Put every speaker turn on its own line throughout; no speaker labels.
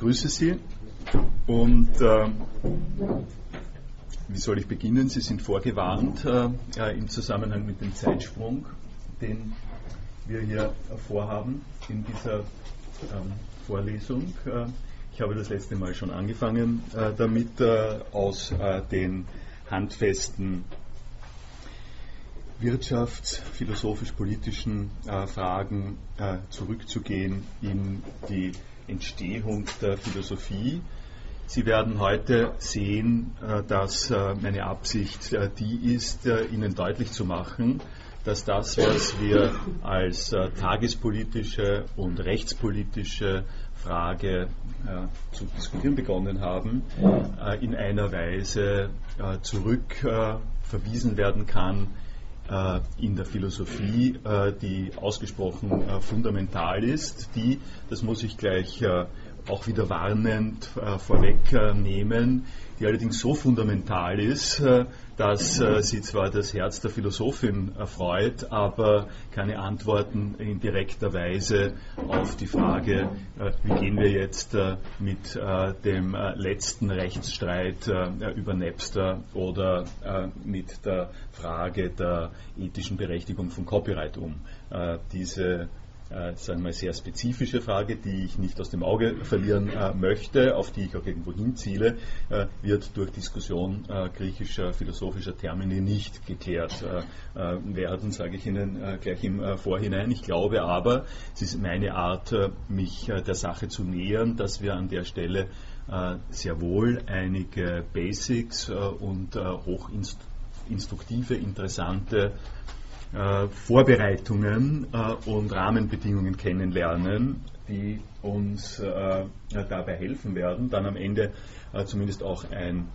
begrüße Sie und äh, wie soll ich beginnen? Sie sind vorgewarnt äh, im Zusammenhang mit dem Zeitsprung, den wir hier vorhaben in dieser ähm, Vorlesung. Äh, ich habe das letzte Mal schon angefangen äh, damit, äh, aus äh, den handfesten wirtschafts-, philosophisch-politischen Fragen zurückzugehen in die Entstehung der Philosophie. Sie werden heute sehen, äh, dass äh, meine Absicht äh, die ist, Ihnen deutlich zu machen, dass das, was wir als tagespolitische und rechtspolitische Frage zu diskutieren begonnen haben, in einer Weise zurückverwiesen werden kann in der Philosophie, die ausgesprochen fundamental ist, die, das muss ich gleich auch wieder warnend äh, vorwegnehmen, die allerdings so fundamental ist, äh, dass äh, sie zwar das Herz der Philosophin erfreut, aber keine Antworten in direkter Weise auf die Frage, äh, wie gehen wir jetzt äh, mit äh, dem letzten Rechtsstreit über Napster oder mit der Frage der ethischen Berechtigung von Copyright um. diese äh, sagen wir, sehr spezifische Frage, die ich nicht aus dem Auge verlieren äh, möchte, auf die ich auch irgendwo hinziele, äh, wird durch Diskussion äh, griechischer philosophischer Termini nicht geklärt äh, äh, werden, sage ich Ihnen gleich im Vorhinein. Ich glaube aber, es ist meine Art, mich der Sache zu nähern, dass wir an der Stelle sehr wohl einige Basics und hochinstruktive, interessante äh, Vorbereitungen äh, und Rahmenbedingungen kennenlernen, die uns äh, dabei helfen werden, dann am Ende zumindest auch ein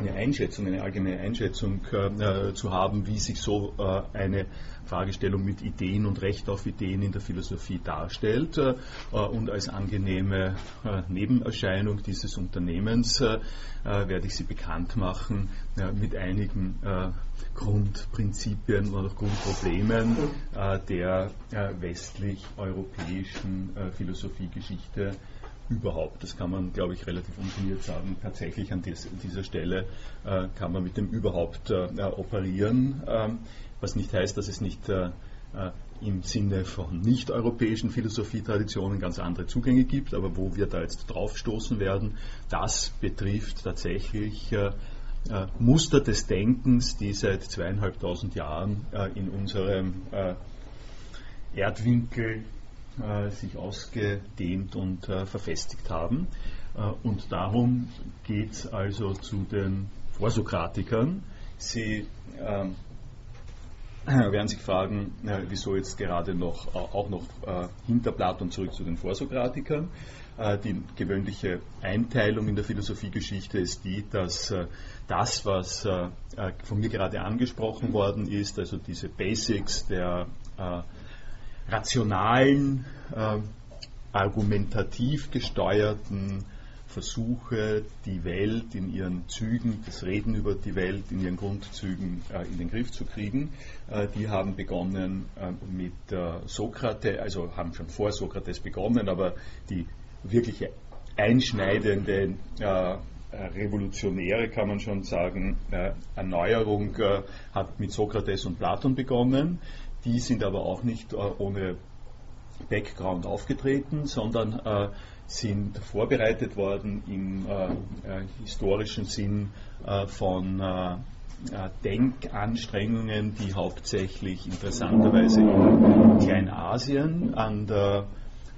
eine Einschätzung, eine allgemeine Einschätzung äh, zu haben, wie sich so äh, eine Fragestellung mit Ideen und Recht auf Ideen in der Philosophie darstellt. Äh, und als angenehme Nebenerscheinung dieses Unternehmens werde ich Sie bekannt machen mit einigen Grundprinzipien oder Grundproblemen der westlich-europäischen Philosophiegeschichte überhaupt. Das kann man, glaube ich, relativ ungeniert sagen. Tatsächlich an dies, dieser Stelle äh, kann man mit dem überhaupt äh, operieren, ähm, was nicht heißt, dass es nicht äh, äh im Sinne von nicht-europäischen Philosophietraditionen ganz andere Zugänge gibt, aber wo wir da jetzt draufstoßen werden, das betrifft tatsächlich äh, äh, Muster des Denkens, die seit zweieinhalbtausend Jahren in unserem Erdwinkel äh, sich ausgedehnt und äh, verfestigt haben. Äh, und darum geht es also zu den Vorsokratikern. Sie ähm, werden sich fragen, äh, wieso jetzt gerade noch, auch noch äh, hinter Platon zurück zu den Vorsokratikern. Äh, die gewöhnliche Einteilung in der Philosophiegeschichte ist die, dass das, was von mir gerade angesprochen worden ist, also diese Basics der rationalen, äh, argumentativ gesteuerten Versuche, die Welt in ihren Zügen, das Reden über die Welt in ihren Grundzügen äh, in den Griff zu kriegen. Äh, die haben begonnen äh, mit Sokrates, also haben schon vor Sokrates begonnen, aber die wirkliche einschneidende äh, revolutionäre, kann man schon sagen, äh, Erneuerung hat mit Sokrates und Platon begonnen. Die sind aber auch nicht äh, ohne Background aufgetreten, sondern äh, sind vorbereitet worden im äh, historischen Sinn von Denkanstrengungen, die hauptsächlich interessanterweise in Kleinasien an der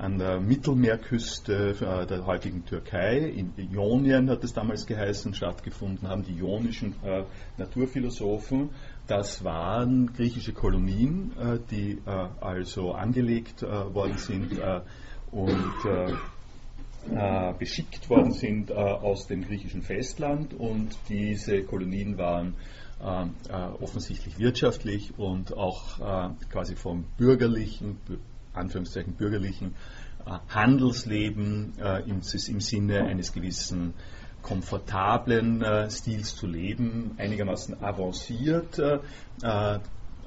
an der Mittelmeerküste äh, der heutigen Türkei, in Ionien hat es damals geheißen, stattgefunden haben, die ionischen äh, Naturphilosophen. Das waren griechische Kolonien, äh, die äh, also angelegt äh, worden sind und beschickt worden sind aus dem griechischen Festland. Und diese Kolonien waren offensichtlich wirtschaftlich und auch quasi vom bürgerlichen, Anführungszeichen bürgerlichen Handelsleben im, im, Sinne eines gewissen komfortablen äh, Stils zu leben, einigermaßen avanciert. Äh,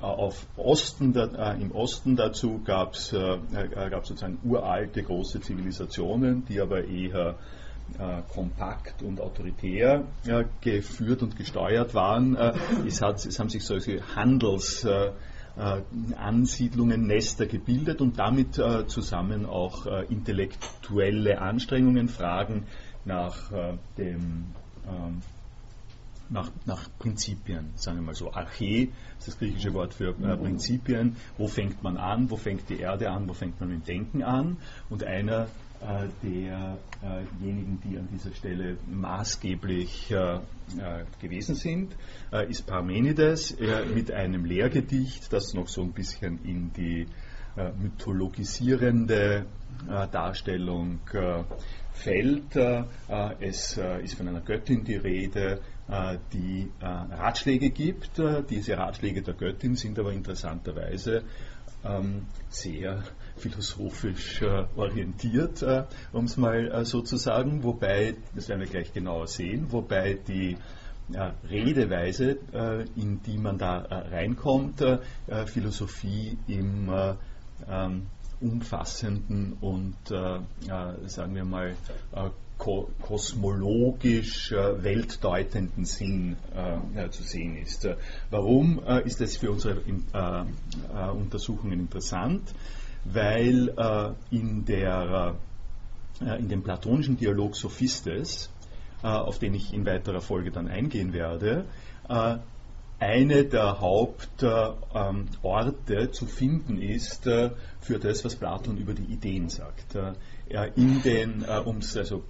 auf Osten, äh, im Osten dazu gab es äh, sozusagen uralte große Zivilisationen, die aber eher äh, kompakt und autoritär äh, geführt und gesteuert waren. Äh, es, hat, es, haben sich solche Handelsansiedlungen, äh, Nester gebildet und damit äh, zusammen auch äh, intellektuelle Anstrengungen, Fragen nach dem ähm, nach, nach, Prinzipien, sagen wir mal so. Arche ist das griechische Wort für äh, Prinzipien. Wo fängt man an? Wo fängt die Erde an? Wo fängt man mit Denken an? Und einer äh, derjenigen, die an dieser Stelle maßgeblich äh, gewesen sind, ist Parmenides mit einem Lehrgedicht, das noch so ein bisschen in die mythologisierende Darstellung fällt. Es ist von einer Göttin die Rede, die Ratschläge gibt. Diese Ratschläge der Göttin sind aber interessanterweise ähm, sehr philosophisch äh, orientiert, äh, um es mal äh, so zu sagen, wobei, das werden wir gleich genauer sehen, wobei die Redeweise, in die man da reinkommt, Philosophie im ähm, umfassenden und, sagen wir mal, kosmologisch äh, weltdeutenden Sinn äh, zu sehen ist. Warum ist das für unsere Untersuchungen interessant? weil äh, in, der, äh, in dem platonischen Dialog Sophistes, äh, auf den ich in weiterer Folge dann eingehen werde, äh, eine der Hauptorte ähm, zu finden ist äh, für das, was Platon über die Ideen sagt. Äh, in den, um es also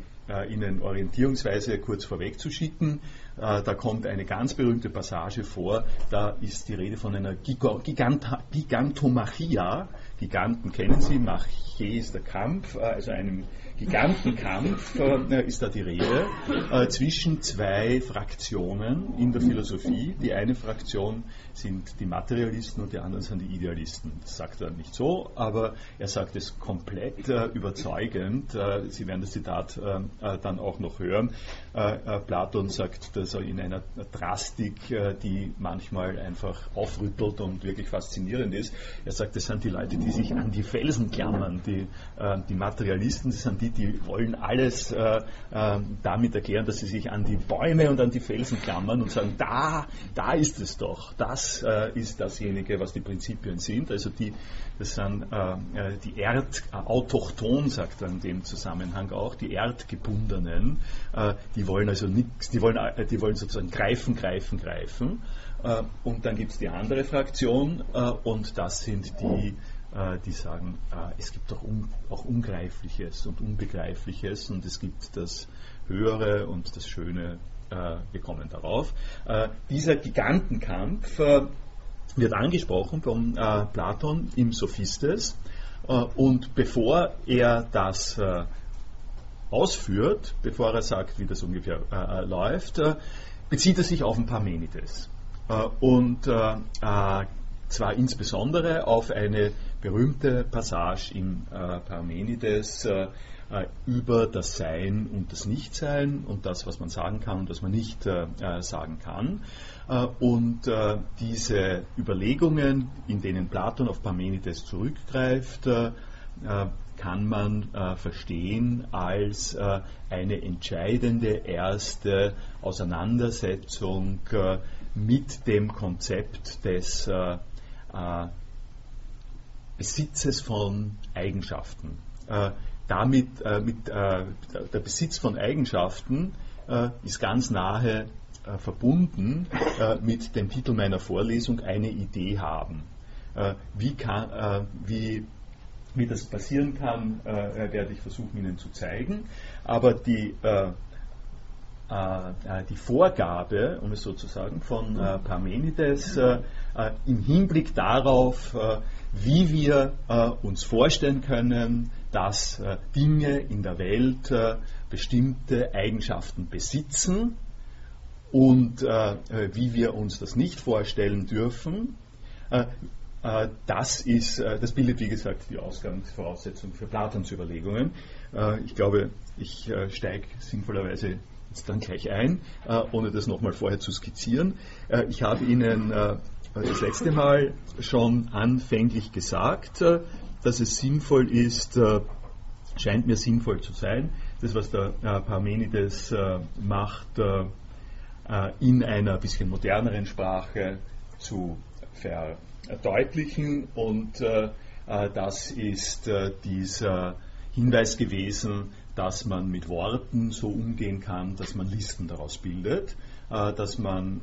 Ihnen orientierungsweise kurz vorweg zu schicken, da kommt eine ganz berühmte Passage vor, da ist die Rede von einer Gigant Gigantomachia, Giganten kennen Sie, Marché ist der Kampf, äh, also einem Gigantenkampf äh, ist da die Rede äh, zwischen zwei Fraktionen in der Philosophie. Die eine Fraktion sind die Materialisten und die anderen sind die Idealisten. Das sagt er nicht so, aber er sagt es komplett äh, überzeugend. Äh, Sie werden das Zitat äh, dann auch noch hören. Platon sagt das in einer Drastik, die manchmal einfach aufrüttelt und wirklich faszinierend ist. Er sagt, das sind die Leute, die sich an die Felsen klammern. Die, die Materialisten, das sind die, die wollen alles äh, äh, damit erklären, dass sie sich an die Bäume und an die Felsen klammern und sagen, da, da ist es doch, das äh, ist dasjenige, was die Prinzipien sind. Also die, das sind äh, äh, die Erdautochton, sagt er in dem Zusammenhang auch, die Erdgebundenen, äh, die wollen also nichts, die wollen, die wollen sozusagen greifen, greifen, greifen. und dann gibt es die andere Fraktion und das sind die die sagen, äh, es gibt auch, un, auch Ungreifliches und Unbegreifliches und es gibt das Höhere und das Schöne. Äh, wir kommen darauf. dieser Gigantenkampf wird angesprochen von Platon im Sophistes und bevor er das ausführt, bevor er sagt, wie das ungefähr läuft, bezieht er sich auf ein Parmenides. und zwar insbesondere auf eine berühmte Passage im äh, Parmenides äh, äh, über das Sein und das Nichtsein und das, was man sagen kann und was man nicht äh, äh sagen kann. Äh, und diese Überlegungen, in denen Platon auf Parmenides zurückgreift, kann man äh, verstehen als äh, eine entscheidende erste Auseinandersetzung äh, mit dem Konzept des Besitzes von Eigenschaften. Äh, damit, äh, mit, äh, der Besitz von Eigenschaften äh, ist ganz nahe äh, verbunden äh, mit dem Titel meiner Vorlesung Eine Idee haben. wie, kann, wie, wie das passieren kann, werde ich versuchen Ihnen zu zeigen. Aber die die Vorgabe, um es so zu sagen, von Parmenides im Hinblick darauf, wie wir äh, uns vorstellen können, dass äh, Dinge in der Welt äh, bestimmte Eigenschaften besitzen und äh, äh, wie wir uns das nicht vorstellen dürfen. Äh, das, ist, das bildet, wie gesagt, die Ausgangsvoraussetzung für Platons Überlegungen. ich glaube, ich steige sinnvollerweise jetzt dann gleich ein, ohne das nochmal vorher zu skizzieren. ich habe Ihnen das letzte Mal schon anfänglich gesagt, dass es sinnvoll ist, scheint mir sinnvoll zu sein, das, was der Parmenides macht, in einer bisschen moderneren Sprache zu verdeutlichen und äh, das ist äh, dieser Hinweis gewesen, dass man mit Worten so umgehen kann, dass man Listen daraus bildet, äh, dass man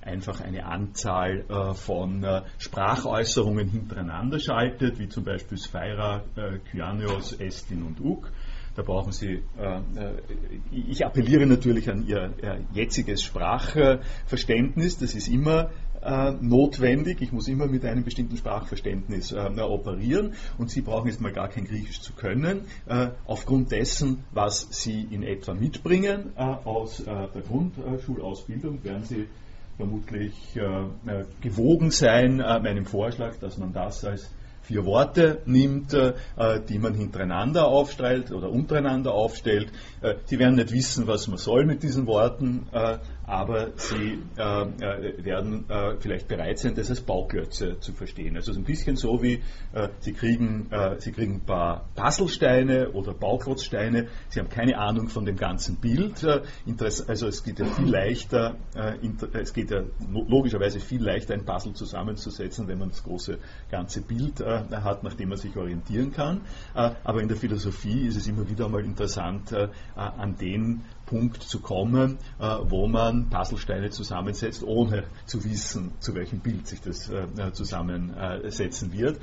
einfach eine Anzahl von Sprachäußerungen hintereinander schaltet, wie zum Beispiel Sphaira, Kyanios, Estin und Uk. Da brauchen Sie, ich appelliere natürlich an Ihr jetziges Sprachverständnis, das ist immer äh, notwendig. Ich muss immer mit einem bestimmten Sprachverständnis äh, operieren und Sie brauchen jetzt mal gar kein Griechisch zu können. Äh, aufgrund dessen, was Sie in etwa mitbringen äh, aus äh, der Grundschulausbildung, werden Sie vermutlich äh, gewogen sein meinem Vorschlag, dass man das als vier Worte nimmt, die man hintereinander aufstellt oder untereinander aufstellt. Sie werden nicht wissen, was man soll mit diesen Worten, aber Sie werden vielleicht bereit sein, das als Bauklötze zu verstehen. Also ein bisschen so wie Sie kriegen, Sie kriegen ein paar Puzzlesteine oder Bauklotzsteine, Sie haben keine Ahnung von dem ganzen Bild. Also es geht ja viel leichter, es geht ja logischerweise viel leichter, ein Puzzle zusammenzusetzen, wenn man das große ganze Bild hat, nach dem man sich orientieren kann. Äh, aber in der Philosophie ist es immer wieder mal interessant, äh, an den Punkt zu kommen, äh, wo man Puzzlesteine zusammensetzt, ohne zu wissen, zu welchem Bild sich das zusammensetzen wird.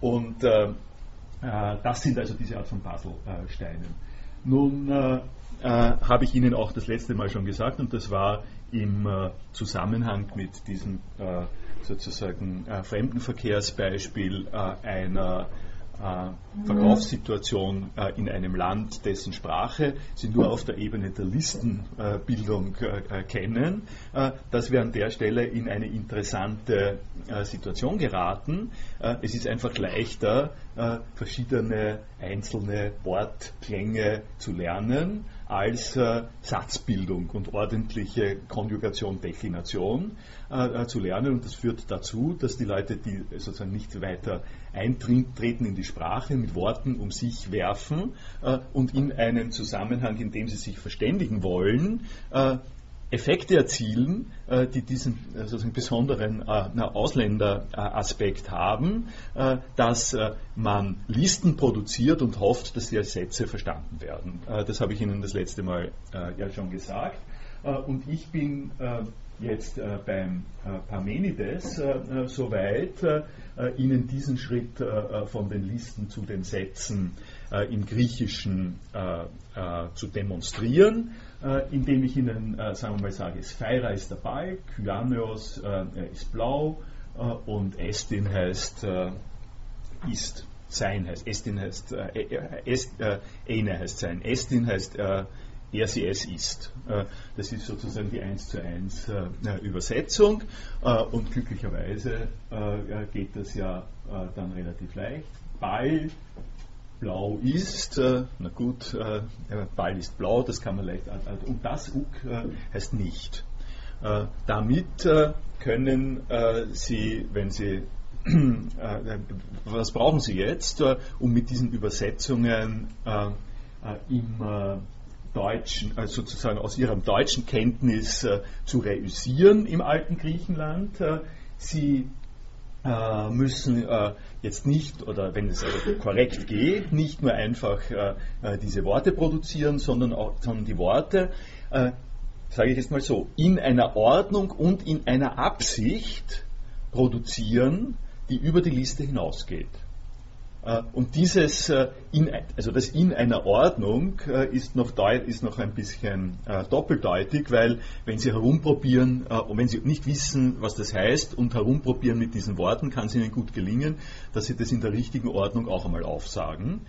Und das sind also diese Art von Puzzlesteinen. Nun habe ich Ihnen auch das letzte Mal schon gesagt, und das war im Zusammenhang mit diesem sozusagen äh, Fremdenverkehrsbeispiel äh, einer äh, Verkaufssituation äh, in einem Land, dessen Sprache Sie nur auf der Ebene der Listenbildung äh, kennen, dass wir an der Stelle in eine interessante Situation geraten. es ist einfach leichter, verschiedene einzelne Wortklänge zu lernen als Satzbildung und ordentliche Konjugation, Deklination zu lernen. Und das führt dazu, dass die Leute, die sozusagen nicht weiter eintreten in die Sprache, mit Worten um sich werfen äh, und in einen Zusammenhang, in dem sie sich verständigen wollen, äh, Effekte erzielen, äh, die diesen äh, sozusagen besonderen äh, Ausländeraspekt haben, dass man Listen produziert und hofft, dass sie als Sätze verstanden werden. das habe ich Ihnen das letzte Mal ja schon gesagt. und ich bin jetzt beim Parmenides soweit, Ihnen diesen Schritt von den Listen zu den Sätzen im Griechischen zu demonstrieren, indem ich Ihnen, sagen wir mal, sage, Sphaira ist Ball, Kyaneos ist blau und Estin heißt ist sein heißt, Estin heißt, äh, Est, äh, Eine heißt sein, Estin heißt äh, er sie es ist. Äh, das ist sozusagen die 1 zu 1 äh, Übersetzung äh, und glücklicherweise geht das ja dann relativ leicht. Ball blau ist, na gut, Ball ist blau, das kann man leicht, und das Uk heißt nicht. Damit können Sie, wenn Sie was brauchen Sie jetzt, um mit diesen Übersetzungen im deutschen, also sozusagen aus ihrem deutschen Kenntnis äh, zu reüssieren im alten Griechenland. Äh, sie äh, müssen äh, jetzt nicht, oder wenn es also korrekt geht, nicht nur einfach äh, äh, diese Worte produzieren, sondern auch sondern die Worte, sage ich jetzt mal so, in einer Ordnung und in einer Absicht produzieren, die über die Liste hinausgeht. Äh, und dieses, äh, in, also das in einer Ordnung äh, ist noch, ist noch ein bisschen doppeldeutig, weil wenn Sie herumprobieren und wenn Sie nicht wissen, was das heißt und herumprobieren mit diesen Worten, kann es Ihnen gut gelingen, dass Sie das in der richtigen Ordnung auch einmal aufsagen.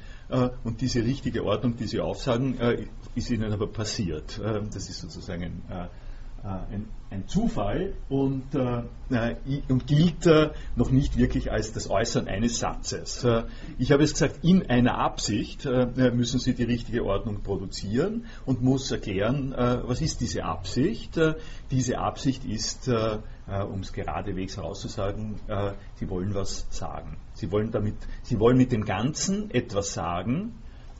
Und diese richtige Ordnung, die Sie aufsagen, ist Ihnen aber passiert. Das ist sozusagen ein ein, ein, Zufall und, äh, und gilt äh, noch nicht wirklich als das Äußern eines Satzes. Äh, ich habe es gesagt, in einer Absicht müssen Sie die richtige Ordnung produzieren und muss erklären, was ist diese Absicht. diese Absicht ist, um es geradewegs herauszusagen, Sie wollen was sagen. Sie wollen, damit, Sie wollen mit dem Ganzen etwas sagen,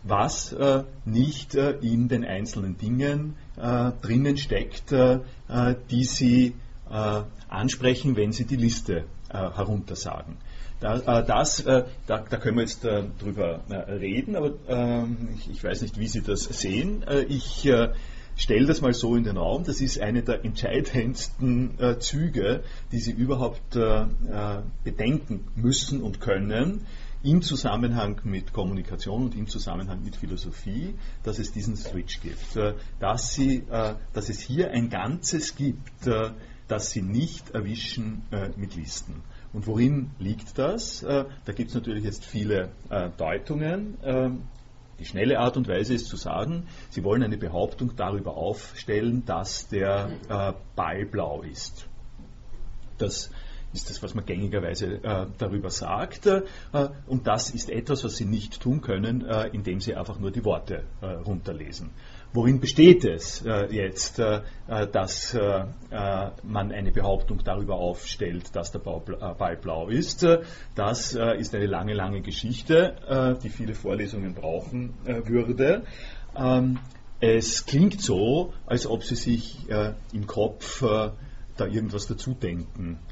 was äh, nicht äh, in den einzelnen Dingen äh, drinnen steckt, äh, äh, die Sie äh, ansprechen, wenn Sie die Liste heruntersagen. Da, das, da, da, können wir jetzt drüber reden, aber ähm, ich, ich, weiß nicht, wie Sie das sehen. ich stelle das mal so in den Raum. Das ist eine der entscheidendsten Züge, die Sie überhaupt bedenken müssen und können im Zusammenhang mit Kommunikation und im Zusammenhang mit Philosophie, dass es diesen Switch gibt. Äh, dass, sie, äh, dass es hier ein Ganzes gibt, äh, das sie nicht erwischen mit Listen. Und worin liegt das? Da gibt es natürlich jetzt viele Deutungen. Ähm, die schnelle Art und Weise ist zu sagen, Sie wollen eine Behauptung darüber aufstellen, dass der Ball blau ist. Das ist das, was man gängigerweise äh, darüber sagt. Äh, und das ist etwas, was Sie nicht tun können, äh, indem Sie einfach nur die Worte äh, runterlesen. Worin besteht es äh, jetzt, äh, dass man eine Behauptung darüber aufstellt, dass der Ball blau ist? das ist eine lange, lange Geschichte, die viele Vorlesungen brauchen würde. Ähm, es klingt so, als ob Sie sich im Kopf da irgendwas dazu denken äh,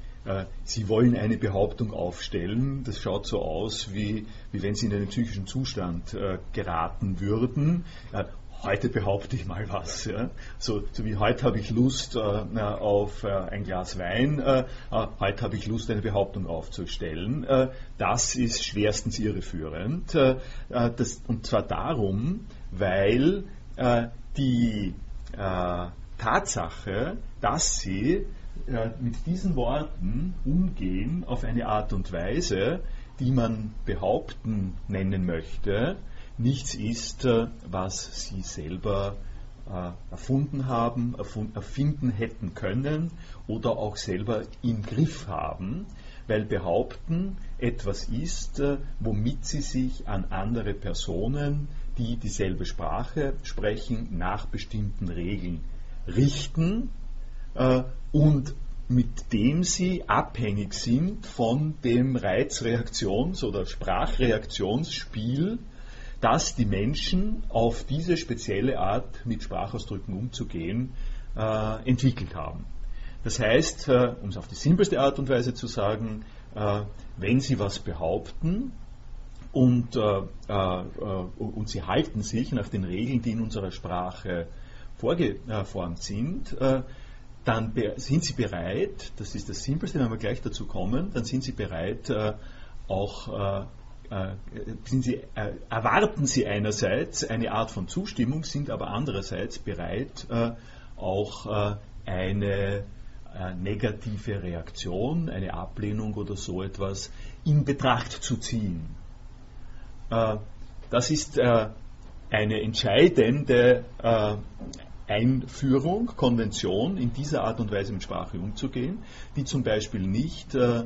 Sie wollen eine Behauptung aufstellen. Das schaut so aus, wie, wie wenn Sie in einen psychischen Zustand äh, geraten würden. Äh, heute behaupte ich mal was. Ja. So, so, wie heute habe ich Lust äh, auf äh, ein Glas Wein, äh, heute habe ich Lust, eine Behauptung aufzustellen. das ist schwerstens irreführend. Das, und zwar darum, weil die Tatsache, dass sie äh, mit diesen Worten umgehen auf eine Art und Weise, die man behaupten nennen möchte, nichts ist, äh, was sie selber äh, erfunden haben, erfinden hätten können oder auch selber im Griff haben, weil behaupten etwas ist, womit sie sich an andere Personen, die dieselbe Sprache sprechen, nach bestimmten Regeln richten und mit dem sie abhängig sind von dem Reizreaktions- oder Sprachreaktionsspiel, das die Menschen auf diese spezielle Art mit Sprachausdrücken umzugehen äh, entwickelt haben. Das heißt, äh, um es auf die simpelste Art und Weise zu sagen, äh, wenn Sie was behaupten und, äh, äh, und Sie halten sich nach den Regeln, die in unserer Sprache vorgeformt sind, dann sind Sie bereit, das ist das Simpelste, wenn wir gleich dazu kommen, dann sind Sie bereit, äh, auch äh, äh, sind Sie, äh, erwarten Sie einerseits eine Art von Zustimmung, sind aber andererseits bereit, äh, auch äh, eine negative Reaktion, eine Ablehnung oder so etwas in Betracht zu ziehen. das ist eine entscheidende Einführung, Konvention, in dieser Art und Weise mit Sprache umzugehen, die zum Beispiel nicht äh,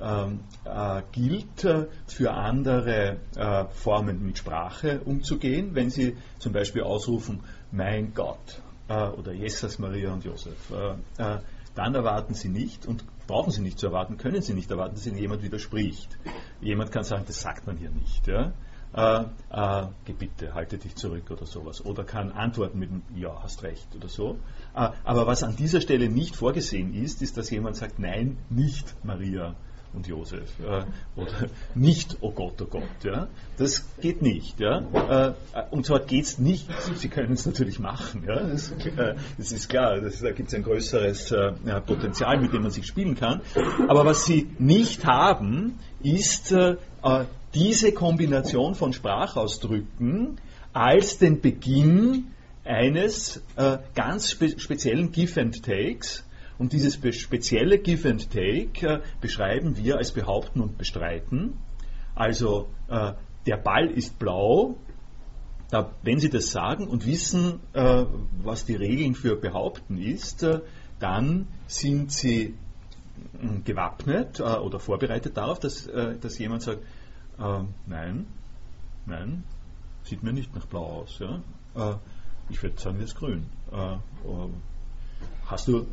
ähm, äh, gilt, äh, für andere äh, Formen mit Sprache umzugehen, wenn Sie zum Beispiel ausrufen, mein Gott äh, oder Jesus, Maria und Josef. Äh, dann erwarten Sie nicht und brauchen Sie nicht zu erwarten, können Sie nicht erwarten, dass Ihnen jemand widerspricht. Jemand kann sagen, das sagt man hier nicht. Ja? Äh, äh, bitte, halte dich zurück oder sowas. Oder kann antworten mit Ja, hast recht oder so. Äh, aber was an dieser Stelle nicht vorgesehen ist, ist, dass jemand sagt, nein, nicht Maria und Josef. Äh, oder nicht, oh Gott, oh Gott. Ja? Das geht nicht. Ja? Äh, und zwar geht es nicht, Sie können es natürlich machen. Ja? Das, äh, das ist klar, das, da gibt es ein größeres Potenzial, mit dem man sich spielen kann. Aber was Sie nicht haben, ist diese Kombination von Sprachausdrücken als den Beginn eines äh, ganz spe speziellen Give and Takes. Und dieses spezielle Give and Take äh, beschreiben wir als Behaupten und Bestreiten. Also äh, der Ball ist blau da, wenn Sie das sagen und wissen, äh, was die Regeln für Behaupten ist, äh, dann sind Sie äh, gewappnet oder vorbereitet darauf, dass, dass jemand sagt, äh, nein, nein, sieht mir nicht nach blau aus. Ja? ich würde sagen, das ist grün. hast du,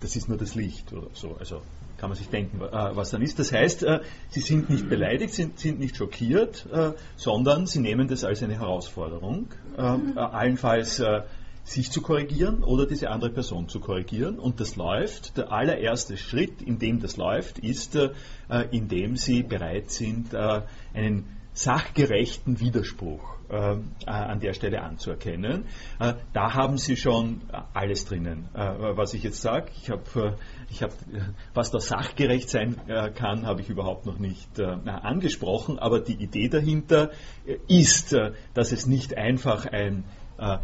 das ist nur das Licht oder so. Also kann man sich denken, äh, was dann ist. Das heißt, äh, sie sind nicht beleidigt, sind, sind nicht schockiert, äh, sondern sie nehmen das als eine Herausforderung, allenfalls sich zu korrigieren oder diese andere Person zu korrigieren. Und das läuft, der allererste Schritt, in dem das läuft, ist, indem sie bereit sind, einen sachgerechten Widerspruch äh, an der Stelle anzuerkennen. Äh, da haben Sie schon alles drinnen, äh, was ich jetzt sage. Ich habe, ich hab, was da sachgerecht sein kann, habe ich überhaupt noch nicht angesprochen, aber die Idee dahinter ist, dass es nicht einfach ein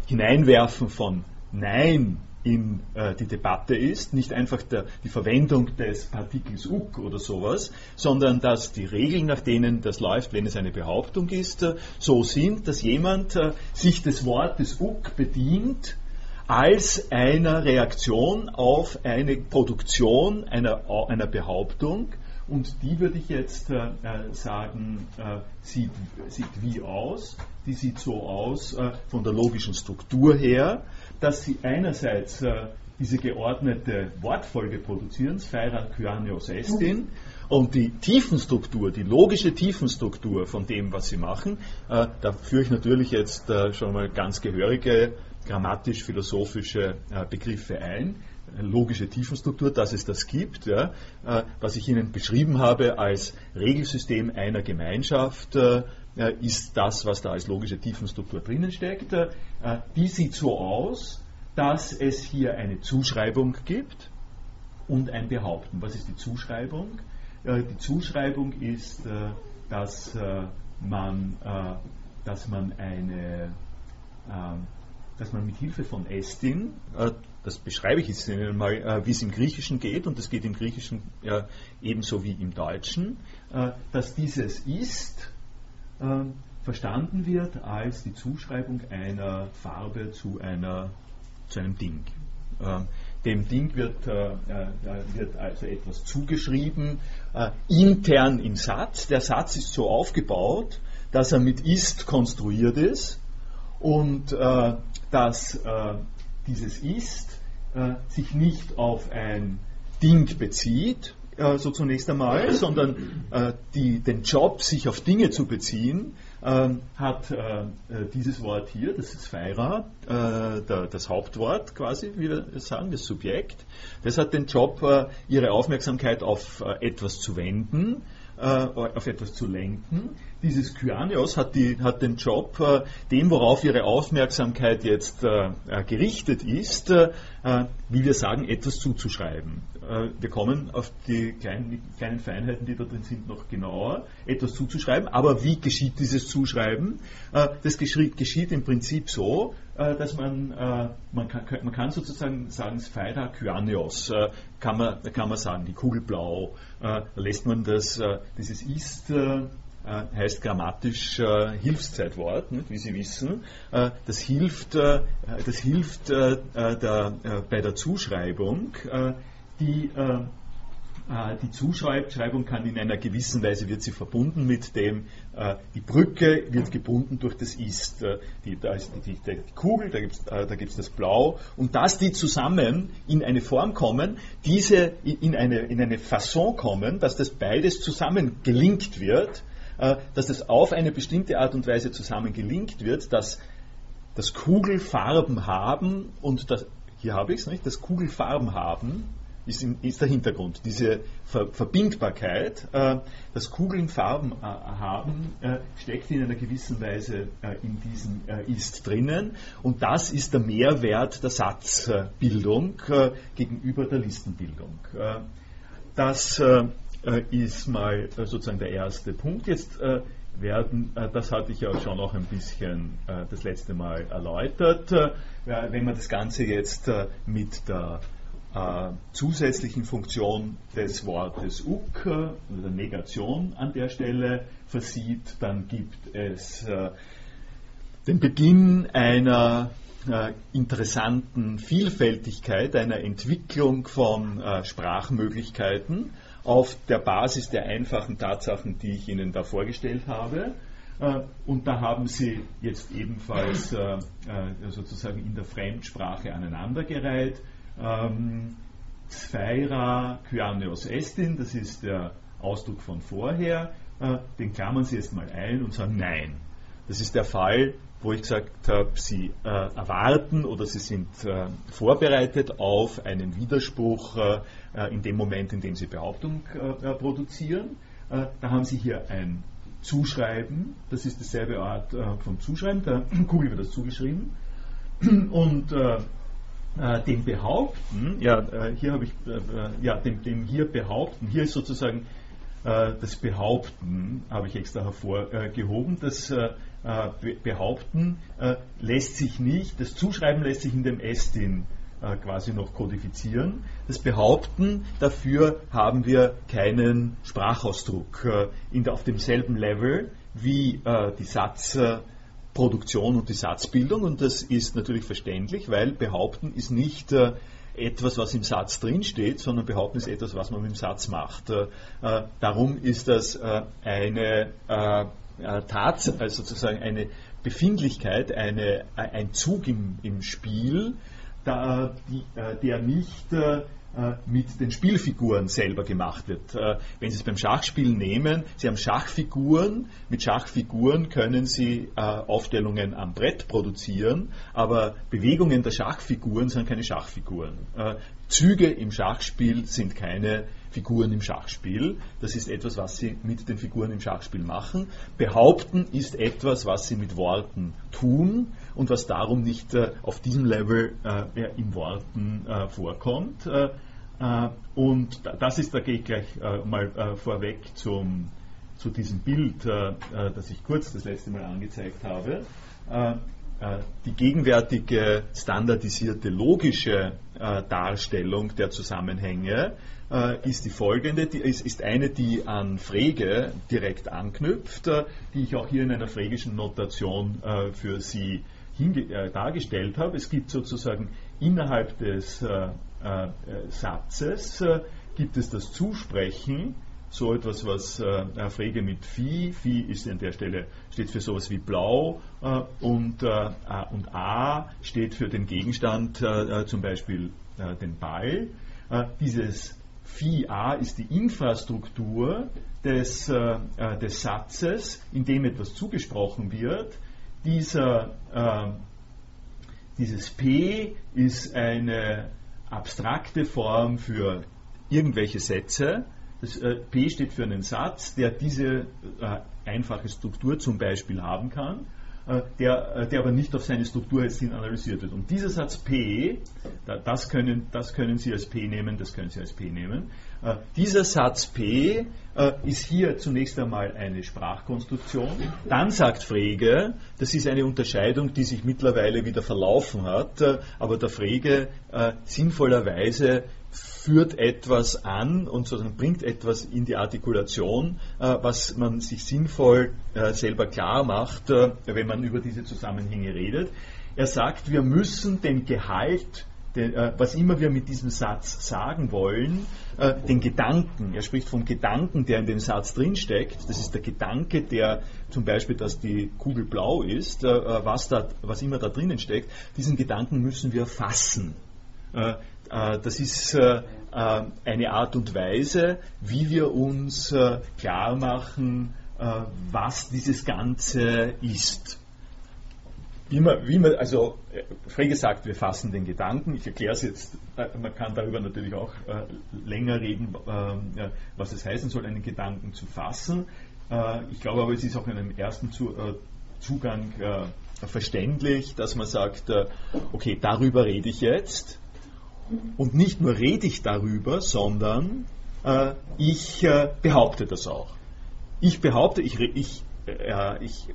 Hineinwerfen von Nein in äh, die Debatte ist, nicht einfach der, die Verwendung des Partikels uk oder sowas, sondern dass die Regeln, nach denen das läuft, wenn es eine Behauptung ist, äh, so sind, dass jemand äh, sich des Wortes uk bedient als einer Reaktion auf eine Produktion einer, einer Behauptung. Und die würde ich jetzt äh, sagen, äh, sieht, sieht wie aus. Die sieht so aus äh, von der logischen Struktur her, dass sie einerseits äh, diese geordnete Wortfolge produzieren, Sphaira Kyanios Estin, und die Tiefenstruktur, die logische Tiefenstruktur von dem, was sie machen, äh, da führe ich natürlich jetzt äh, schon mal ganz gehörige grammatisch-philosophische äh, Begriffe ein. Logische Tiefenstruktur, dass es das gibt, ja, äh, was ich Ihnen beschrieben habe als Regelsystem einer Gemeinschaft, äh, ist das, was da als logische Tiefenstruktur drinnen steckt. Äh, die sieht so aus, dass es hier eine Zuschreibung gibt und ein Behaupten. Was ist die Zuschreibung? Äh, die Zuschreibung ist, äh, dass man, dass man eine dass man mit Hilfe von Estin, das beschreibe ich jetzt Ihnen mal, wie es im Griechischen geht, und das geht im Griechischen ebenso wie im Deutschen, dass dieses ist äh, verstanden wird als die Zuschreibung einer Farbe zu, einer, zu einem Ding. Äh, dem Ding wird, äh, äh, wird, also etwas zugeschrieben, äh, intern im Satz. Der Satz ist so aufgebaut, dass er mit ist konstruiert ist und äh, dass dieses ist sich nicht auf ein Ding bezieht, äh, so zunächst einmal, sondern äh, die, den Job, sich auf Dinge zu beziehen, äh, hat äh, dieses Wort hier, das ist Feira, äh, der, das Hauptwort quasi, wie wir sagen, das Subjekt. Das hat den Job, äh, ihre Aufmerksamkeit auf etwas zu wenden, auf etwas zu lenken. Dieses Kyanios hat, die, hat den Job, dem, worauf ihre Aufmerksamkeit jetzt gerichtet ist, wie wir sagen, etwas zuzuschreiben. Äh, wir kommen auf die kleinen, kleinen, Feinheiten, die da drin sind, noch genauer, etwas zuzuschreiben. Aber wie geschieht dieses Zuschreiben? Äh, das geschieht im Prinzip so, äh, dass man, man kann, man kann sozusagen sagen, Sphaira Kyanios, kann man, kann man sagen, die Kugel blau, lässt man das, dieses ist, heißt grammatisch äh, Hilfszeitwort, nicht, wie Sie wissen. Äh, das hilft, äh, das hilft der, bei der Zuschreibung die, äh, äh, die Zuschreibung kann in einer gewissen Weise wird sie verbunden mit dem, äh, die Brücke wird gebunden durch das Ist. Äh, die, da ist die, die, die Kugel, da gibt es äh, da das Blau und dass die zusammen in eine Form kommen, diese in eine, in eine Fasson kommen, dass das beides zusammen gelingt wird, äh, dass das auf eine bestimmte Art und Weise zusammen gelingt wird, dass das Kugelfarben haben und das, hier habe ich es nicht, das Kugelfarben haben ist, ist der Hintergrund. Diese Ver Verbindbarkeit, äh, dass Kugeln Farben äh, haben, äh, steckt in einer gewissen Weise äh, in diesem äh, Ist drinnen. Und das ist der Mehrwert der Satzbildung äh, gegenüber der Listenbildung. das ist mal sozusagen der erste Punkt. Jetzt werden, das hatte ich ja schon auch ein bisschen das letzte Mal erläutert, wenn man das Ganze jetzt mit der äh, zusätzlichen Funktion des Wortes uk, der Negation an der Stelle versieht, dann gibt es äh, den Beginn einer äh, interessanten Vielfältigkeit, einer Entwicklung von äh, Sprachmöglichkeiten auf der Basis der einfachen Tatsachen, die ich Ihnen da vorgestellt habe. Äh, und da haben Sie jetzt ebenfalls äh, äh, sozusagen in der Fremdsprache aneinandergereiht. Ähm, Sphaira Kyanios Estin, das ist der Ausdruck von vorher, den klammern Sie jetzt mal ein und sagen Nein. Das ist der Fall, wo ich gesagt habe, Sie erwarten oder Sie sind vorbereitet auf einen Widerspruch in dem Moment, in dem Sie Behauptung produzieren. da haben Sie hier ein Zuschreiben, das ist dieselbe Art von Zuschreiben, der Kugel wird das zugeschrieben. Und dem Behaupten, ja, hier habe ich, ja, dem, dem hier Behaupten, hier ist sozusagen das Behaupten, habe ich extra hervorgehoben, das äh, behaupten, äh, lässt sich nicht, das Zuschreiben lässt sich in dem Estin äh, quasi noch kodifizieren. Das Behaupten, dafür haben wir keinen Sprachausdruck in der, auf demselben Level wie die Satzproduktion und die Satzbildung. Und das ist natürlich verständlich, weil Behaupten ist nicht etwas, was im Satz drinsteht, sondern behaupten ist etwas, was man mit dem Satz macht. Äh, darum ist das äh, eine äh, äh, Tats also sozusagen eine Befindlichkeit, eine, ein Zug im, im Spiel, da, die, äh, der nicht äh, mit den Spielfiguren selber gemacht wird. Wenn Sie es beim Schachspielen nehmen, Sie haben Schachfiguren, mit Schachfiguren können Sie Aufstellungen am Brett produzieren, aber Bewegungen der Schachfiguren sind keine Schachfiguren. Züge im Schachspiel sind keine Figuren im Schachspiel. Das ist etwas, was Sie mit den Figuren im Schachspiel machen. Behaupten ist etwas, was Sie mit Worten tun und was darum nicht äh, auf diesem Level äh, in Worten äh, vorkommt. Äh, äh, und das ist, da gehe ich gleich äh, mal vorweg zum, zu diesem Bild, das ich kurz das letzte Mal angezeigt habe die gegenwärtige standardisierte logische Darstellung der Zusammenhänge äh, ist die folgende, die ist, ist, eine, die an Frege direkt anknüpft, äh, die ich auch hier in einer frägischen Notation äh, für Sie äh, dargestellt habe. Es gibt sozusagen innerhalb des äh, äh, Satzes gibt es das Zusprechen, so etwas, was äh, Frege mit Vieh, Vieh ist an der Stelle, steht für sowas wie blau äh, und, äh, und A steht für den Gegenstand, zum Beispiel den Ball. dieses Phi A ist die Infrastruktur des, äh, äh, des Satzes, in dem etwas zugesprochen wird. Dieser, äh, dieses P ist eine abstrakte Form für irgendwelche Sätze. Das äh, P steht für einen Satz, der diese äh, einfache Struktur zum Beispiel haben kann. Äh, der, äh, der aber nicht auf seine Struktur jetzt hin analysiert wird. Und dieser Satz P, das können, das können Sie als P nehmen, das können Sie als P nehmen. Äh, dieser Satz P ist hier zunächst einmal eine Sprachkonstruktion. Dann sagt Frege, das ist eine Unterscheidung, die sich mittlerweile wieder verlaufen hat, aber der Frege sinnvollerweise führt etwas an und sozusagen bringt etwas in die Artikulation, äh, was man sich sinnvoll äh, selber klar macht, äh, wenn man über diese Zusammenhänge redet. Er sagt, wir müssen den Gehalt was immer wir mit diesem Satz sagen wollen, den Gedanken, er spricht vom Gedanken, der in dem Satz drinsteckt, das ist der Gedanke, der zum Beispiel, dass die Kugel blau ist, was, da, was immer da drinnen steckt, diesen Gedanken müssen wir fassen. Das ist äh, eine Art und Weise, wie wir uns äh, klar machen, äh, was dieses Ganze ist. Wie man, wie man, also Frege sagt, wir fassen den Gedanken. Ich erkläre es jetzt, man kann darüber natürlich auch länger reden, was es heißen soll, einen Gedanken zu fassen. Ich glaube aber, es ist auch in einem ersten Zugang verständlich, dass man sagt, okay, darüber rede ich jetzt und nicht nur rede ich darüber, sondern äh, ich äh, behaupte das auch. Ich behaupte, ich, ich, äh, ich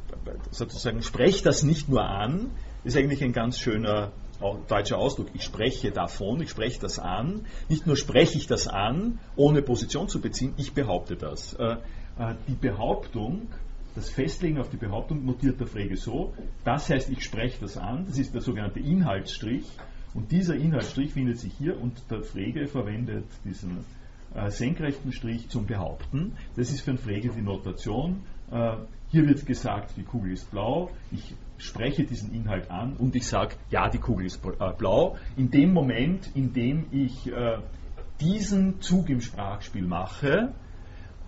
sozusagen spreche das nicht nur an, ist eigentlich ein ganz schöner deutscher Ausdruck. Ich spreche davon, ich spreche das an. Nicht nur spreche ich das an, ohne Position zu beziehen, ich behaupte das. Äh, äh, die Behauptung das Festlegen auf die Behauptung notiert der Frege so. Das heißt, ich spreche das an. Das ist der sogenannte Inhaltsstrich. Und dieser Inhaltsstrich findet sich hier und der Frege verwendet diesen äh, senkrechten Strich zum Behaupten. Das ist für einen Frege die Notation. Äh, hier wird gesagt, die Kugel ist blau. Ich spreche diesen Inhalt an und ich sage, ja, die Kugel ist äh, blau. In dem Moment, in dem ich äh, diesen Zug im Sprachspiel mache,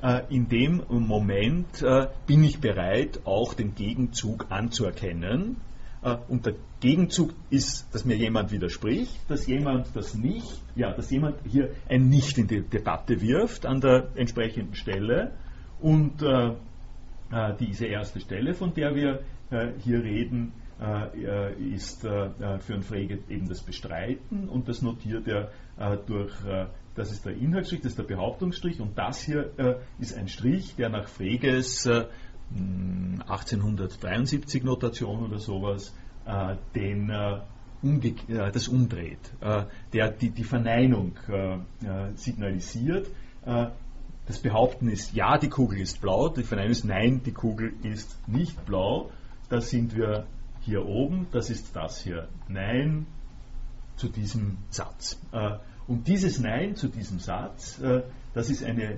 äh, in dem Moment äh, bin ich bereit, auch den Gegenzug anzuerkennen. Äh, und der Gegenzug ist, dass mir jemand widerspricht, dass jemand das nicht, ja, dass jemand hier ein Nicht in die Debatte wirft an der entsprechenden Stelle. Und äh, äh diese erste Stelle, von der wir äh, hier reden, äh, ist für einen Frege eben das Bestreiten und das notiert er durch, das ist der Inhaltsstrich, das ist der Behauptungsstrich und das hier ist ein Strich, der nach Freges 1873 hm, Notation oder sowas, äh, den, äh, äh, das umdreht, äh, der die, die Verneinung äh, signalisiert. das Behaupten ist, ja, die Kugel ist blau, die Verneinung ist, nein, die Kugel ist nicht blau. Da sind wir hier oben, das ist das hier, nein zu diesem Satz. und dieses Nein zu diesem Satz, das ist eine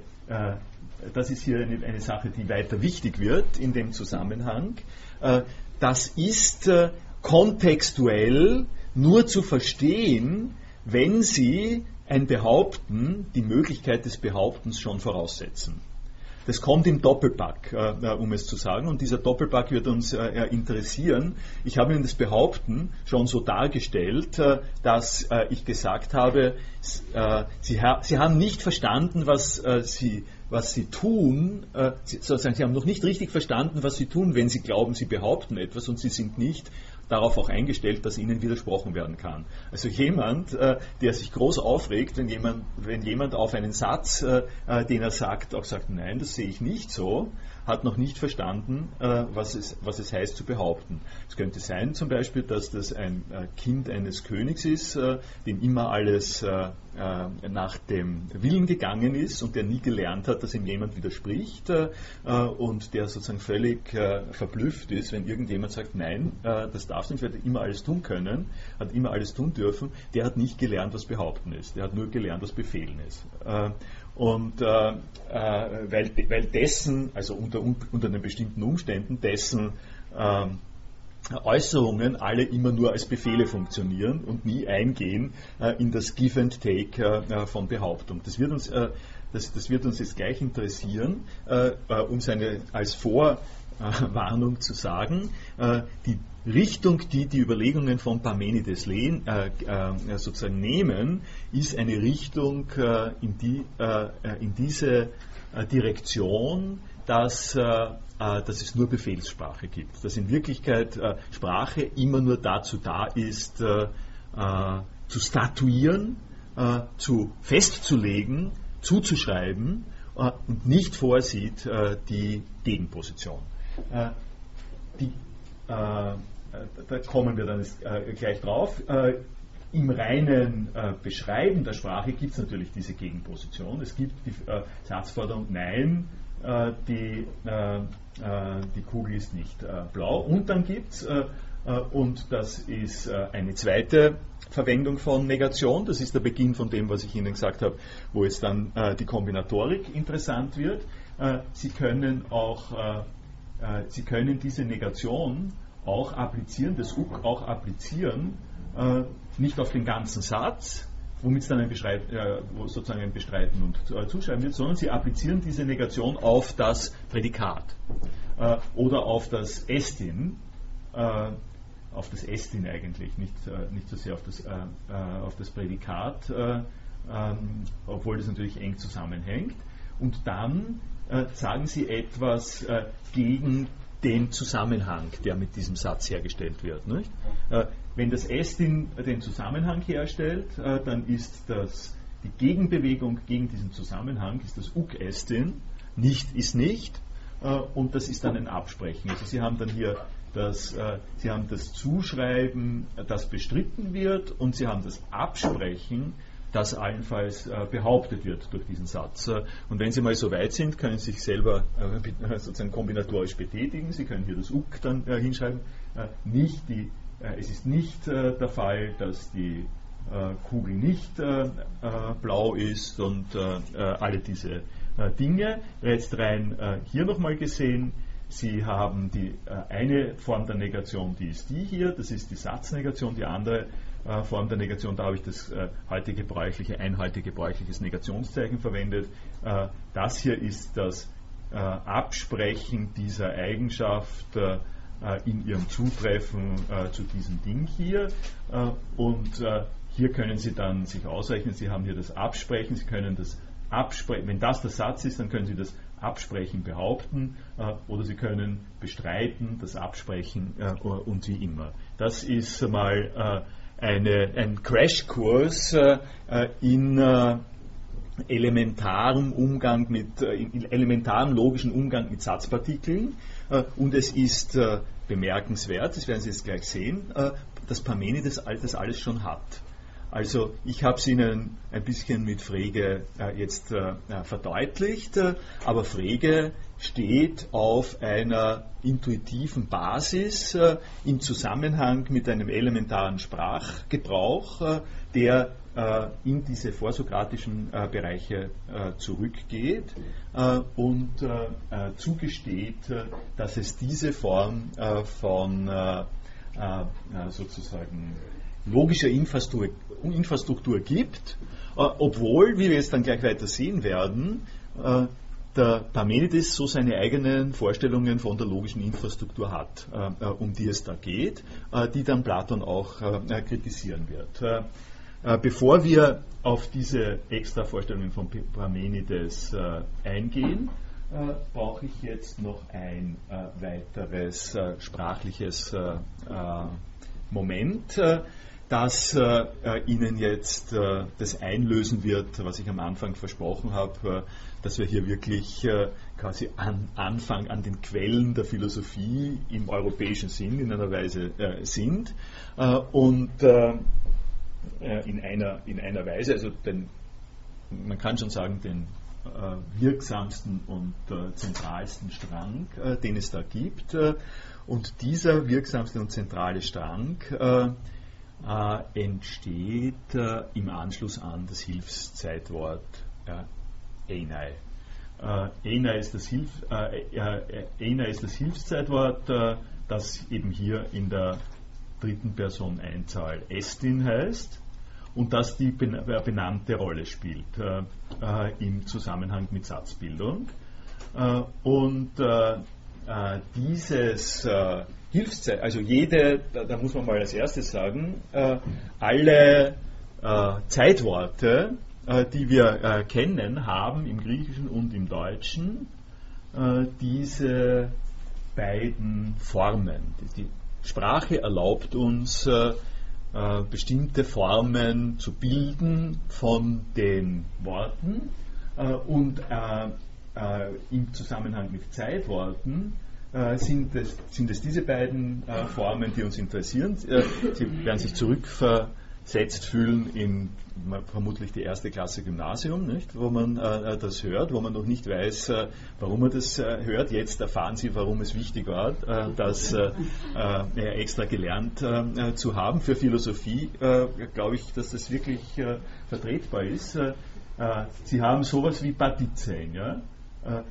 das ist hier eine, eine, Sache, die weiter wichtig wird in dem Zusammenhang. Äh, das ist äh, kontextuell nur zu verstehen, wenn Sie ein Behaupten, die Möglichkeit des Behauptens schon voraussetzen. Das kommt im Doppelpack, äh, um es zu sagen, und dieser Doppelpack wird uns äh, interessieren. Ich habe Ihnen das Behaupten schon so dargestellt, äh, dass äh, ich gesagt habe, Sie, ha Sie, haben nicht verstanden, was Sie was sie tun, äh, sozusagen, sie haben noch nicht richtig verstanden, was sie tun, wenn sie glauben, sie behaupten etwas und sie sind nicht darauf auch eingestellt, dass ihnen widersprochen werden kann. Also jemand, äh, der sich groß aufregt, wenn jemand, wenn jemand auf einen Satz, äh, äh den er sagt, auch sagt, nein, das sehe ich nicht so, hat noch nicht verstanden, äh, was, es, was es heißt zu behaupten. Es könnte sein zum Beispiel, dass das ein äh, Kind eines Königs ist, äh, dem immer alles äh, äh, nach dem Willen gegangen ist und der nie gelernt hat, dass ihm jemand widerspricht äh, und der sozusagen völlig verblüfft ist, wenn irgendjemand sagt, nein, das darfst du nicht, wird immer alles tun können, hat immer alles tun dürfen, der hat nicht gelernt, was behaupten ist. Der hat nur gelernt, was befehlen ist. Und äh, äh, weil, weil dessen, also unter, unter den bestimmten Umständen, dessen äh, Äußerungen alle immer nur als Befehle funktionieren und nie eingehen äh, in das Give and Take äh, von Behauptung. Das wird uns, äh, das, das, wird uns jetzt gleich interessieren, um seine als Vorwarnung zu sagen. die Richtung, die die Überlegungen von Parmenides lehn, äh, äh, sozusagen nehmen, ist eine Richtung äh, in, die, äh, in, diese äh, Direktion, dass, äh, dass es nur Befehlssprache gibt. Dass in Wirklichkeit Sprache immer nur dazu da ist, zu statuieren, zu festzulegen, zuzuschreiben und nicht vorsieht die Gegenposition. Die da kommen wir dann äh, gleich drauf. Äh, Im reinen äh, Beschreiben der Sprache gibt es natürlich diese Gegenposition. Es gibt die Satzforderung Nein, die, die Kugel ist nicht blau. Und dann gibt es, und das ist eine zweite Verwendung von Negation, das ist der Beginn von dem, was ich Ihnen gesagt habe, wo jetzt dann die Kombinatorik interessant wird. Sie können auch, Sie können diese Negation auch applizieren, das UK auch applizieren, äh, nicht auf den ganzen Satz, womit es dann ein, Bestreit, äh, sozusagen ein Bestreiten und äh, Zuschreiben wird, sondern sie applizieren diese Negation auf das Prädikat äh, oder auf das Estin, äh, auf das Estin eigentlich, nicht, äh, nicht so sehr auf das, auf das Prädikat, ähm, obwohl das natürlich eng zusammenhängt. Und dann sagen sie etwas gegen den Zusammenhang, der mit diesem Satz hergestellt wird. Nicht? Äh, wenn das S den, den Zusammenhang herstellt, äh, dann ist das die Gegenbewegung gegen diesen Zusammenhang, ist das uk estin, nicht ist nicht, äh, und das ist dann ein Absprechen. Also Sie haben dann hier das, Sie haben das Zuschreiben, das bestritten wird, und Sie haben das Absprechen, das allenfalls behauptet wird durch diesen Satz. Und wenn Sie mal so weit sind, können Sie sich selber sozusagen kombinatorisch betätigen. Sie können hier das UK dann hinschreiben. Nicht die, es ist nicht der Fall, dass die Kugel nicht blau ist und alle diese Dinge. Jetzt rein hier nochmal gesehen, Sie haben die äh, eine Form der Negation, die ist die hier, das ist die Satznegation, die andere äh, Form der Negation, da habe ich das äh, heute gebräuchliche, ein gebräuchliches Negationszeichen verwendet. Äh, das hier ist das äh, Absprechen dieser Eigenschaft äh, in ihrem Zutreffen zu diesem Ding hier. und hier können Sie dann sich ausrechnen, Sie haben hier das Absprechen, Sie können das absprechen, wenn das der Satz ist, dann können Sie das Absprechen behaupten äh, oder Sie können bestreiten, das Absprechen äh, und wie immer. Das ist mal äh, eine, ein Crashkurs äh, äh, in äh, elementarem Umgang mit in elementarem logischen Umgang mit Satzpartikeln und es ist bemerkenswert, das werden Sie jetzt gleich sehen, dass Parmenides das alles schon hat. Also ich habe es Ihnen ein bisschen mit Frege äh, jetzt äh, verdeutlicht, äh, aber Frege steht auf einer intuitiven Basis äh, im Zusammenhang mit einem elementaren Sprachgebrauch, äh, der äh, in diese vorsokratischen Bereiche zurückgeht und zugesteht, dass es diese Form von sozusagen logischer Infrastruktur, Infrastruktur gibt, äh, obwohl, wie wir jetzt dann gleich weiter sehen werden, äh, der Parmenides so seine eigenen Vorstellungen von der logischen Infrastruktur hat, äh, um die es da geht, die dann Platon auch kritisieren wird. Bevor wir auf diese extra Vorstellungen von Parmenides eingehen, brauche ich jetzt noch ein weiteres sprachliches Moment das äh, äh, Ihnen jetzt äh, das einlösen wird, was ich am Anfang versprochen habe, äh, dass wir hier wirklich äh, quasi an Anfang an den Quellen der Philosophie im europäischen Sinn in einer Weise äh, sind. und in, einer, in einer Weise, also den, man kann schon sagen, den wirksamsten und zentralsten Strang, den es da gibt. und dieser wirksamste und zentrale Strang äh, entsteht äh, im Anschluss an das Hilfszeitwort äh, Einai. Äh, Einai ist, das Hilf, äh, äh ist das Hilfszeitwort, äh, das eben hier in der dritten Person Einzahl Estin heißt und das die benannte Rolle spielt im Zusammenhang mit Satzbildung. und dieses Hilfszeit, also jede, da, da, muss man mal als erstes sagen, äh, alle äh, Zeitworte, äh, die wir äh, kennen, haben im Griechischen und im Deutschen äh, diese beiden Formen. Die, die Sprache erlaubt uns äh, bestimmte Formen zu bilden von den Worten und im Zusammenhang mit Zeitworten äh, sind, es, sind es diese beiden äh, Formen, die uns interessieren. Äh, Sie werden sich zurückversetzt fühlen in vermutlich die erste Klasse Gymnasium, nicht, wo man äh, das hört, wo man noch nicht weiß, äh, warum man das äh, hört. Jetzt erfahren Sie, warum es wichtig war, das extra gelernt zu haben. Für Philosophie glaube ich, dass das wirklich vertretbar ist. Sie haben sowas wie Badizein. Ja?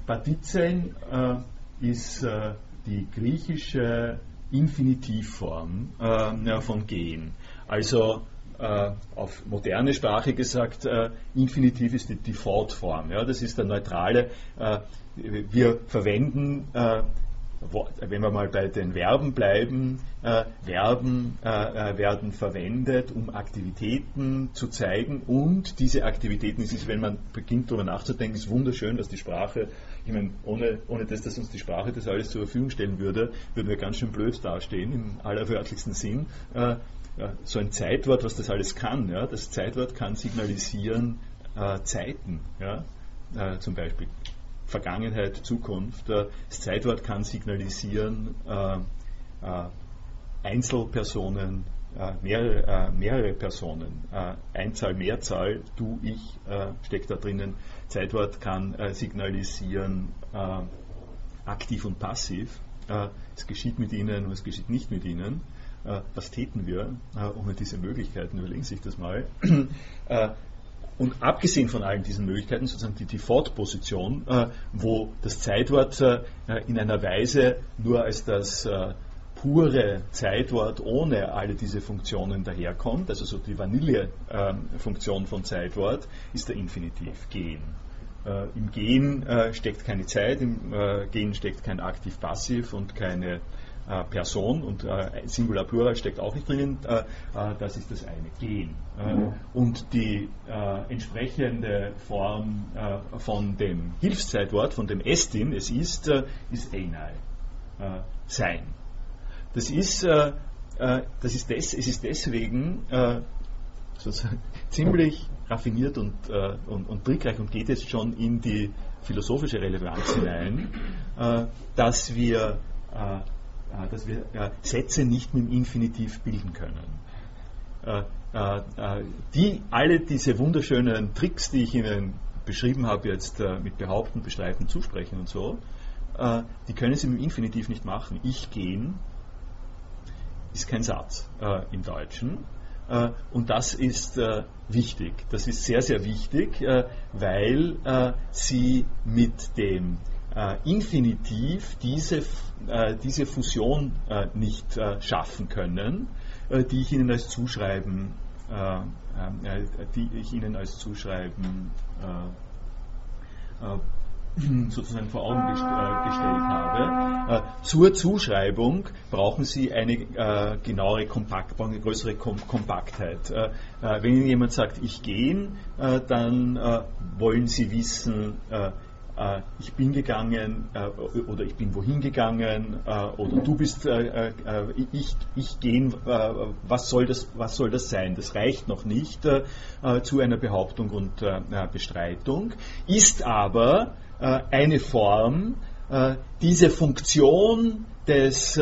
Badizein ist äh, die griechische Infinitivform äh, von gehen. Also äh, auf moderne Sprache gesagt, äh, Infinitiv ist die Default-Form. Ja, das ist der neutrale. Äh, wir verwenden äh, wenn wir mal bei den Verben bleiben, äh, Verben äh, werden verwendet, um Aktivitäten zu zeigen und diese Aktivitäten, es ist, wenn man beginnt darüber nachzudenken, ist wunderschön, dass die Sprache, ich meine, ohne, ohne das, dass uns die Sprache das alles zur Verfügung stellen würde, würden wir ganz schön blöd dastehen, im allerwörtlichsten Sinn. So ein Zeitwort, was das alles kann, ja, das Zeitwort kann signalisieren äh, Zeiten, ja, äh, zum Beispiel Vergangenheit, Zukunft. Das Zeitwort kann signalisieren äh, äh, Einzelpersonen, mehrere, mehrere, Personen, Einzahl, Mehrzahl, du, ich, steckt da drinnen. Zeitwort kann signalisieren aktiv und passiv. es geschieht mit ihnen und es geschieht nicht mit ihnen. Was täten wir ohne diese Möglichkeiten? Überlegen Sie sich das mal. Und abgesehen von allen diesen Möglichkeiten, sozusagen die Default-Position, äh, wo das Zeitwort äh, in einer Weise nur als das äh, pure Zeitwort ohne alle diese Funktionen daherkommt, also so die Vanille-Funktion von Zeitwort, ist der Infinitiv, gehen. Äh, Im Gehen äh, steckt keine Zeit, im äh, Gehen steckt kein Aktiv-Passiv und keine äh, Person und äh, Singular Plural steckt auch nicht drinnen, äh, das ist das eine, gehen. und die entsprechende Form von dem Hilfszeitwort, von dem Estin, es ist, ist Einai, sein. Das ist, das ist des, es ist deswegen sozusagen ziemlich raffiniert und, und, und trickreich und geht jetzt schon in die philosophische Relevanz hinein, dass wir äh, dass wir äh, Sätze nicht mit dem Infinitiv bilden können. Äh, die, alle diese wunderschönen Tricks, die ich Ihnen beschrieben habe, jetzt mit Behaupten, Bestreiten, Zusprechen und so, die können Sie mit dem Infinitiv nicht machen. Ich gehen ist kein Satz im Deutschen. und das ist wichtig. Das ist sehr, sehr wichtig, weil Sie mit dem äh, Infinitiv diese, äh, diese Fusion äh, nicht äh, schaffen können, äh, die ich Ihnen als Zuschreiben, äh, die ich Ihnen als Zuschreiben sozusagen vor Augen gest gestellt habe. zur Zuschreibung brauchen Sie eine genauere Kompakt, eine größere Kom Kompaktheit. wenn Ihnen jemand sagt, ich gehe, dann wollen Sie wissen, äh, ich bin gegangen äh, oder ich bin wohin gegangen äh, oder du bist, äh, äh, ich, ich gehen, äh, was, soll das, was soll das sein? Das reicht noch nicht zu einer Behauptung und Bestreitung, ist aber eine Form, diese Funktion des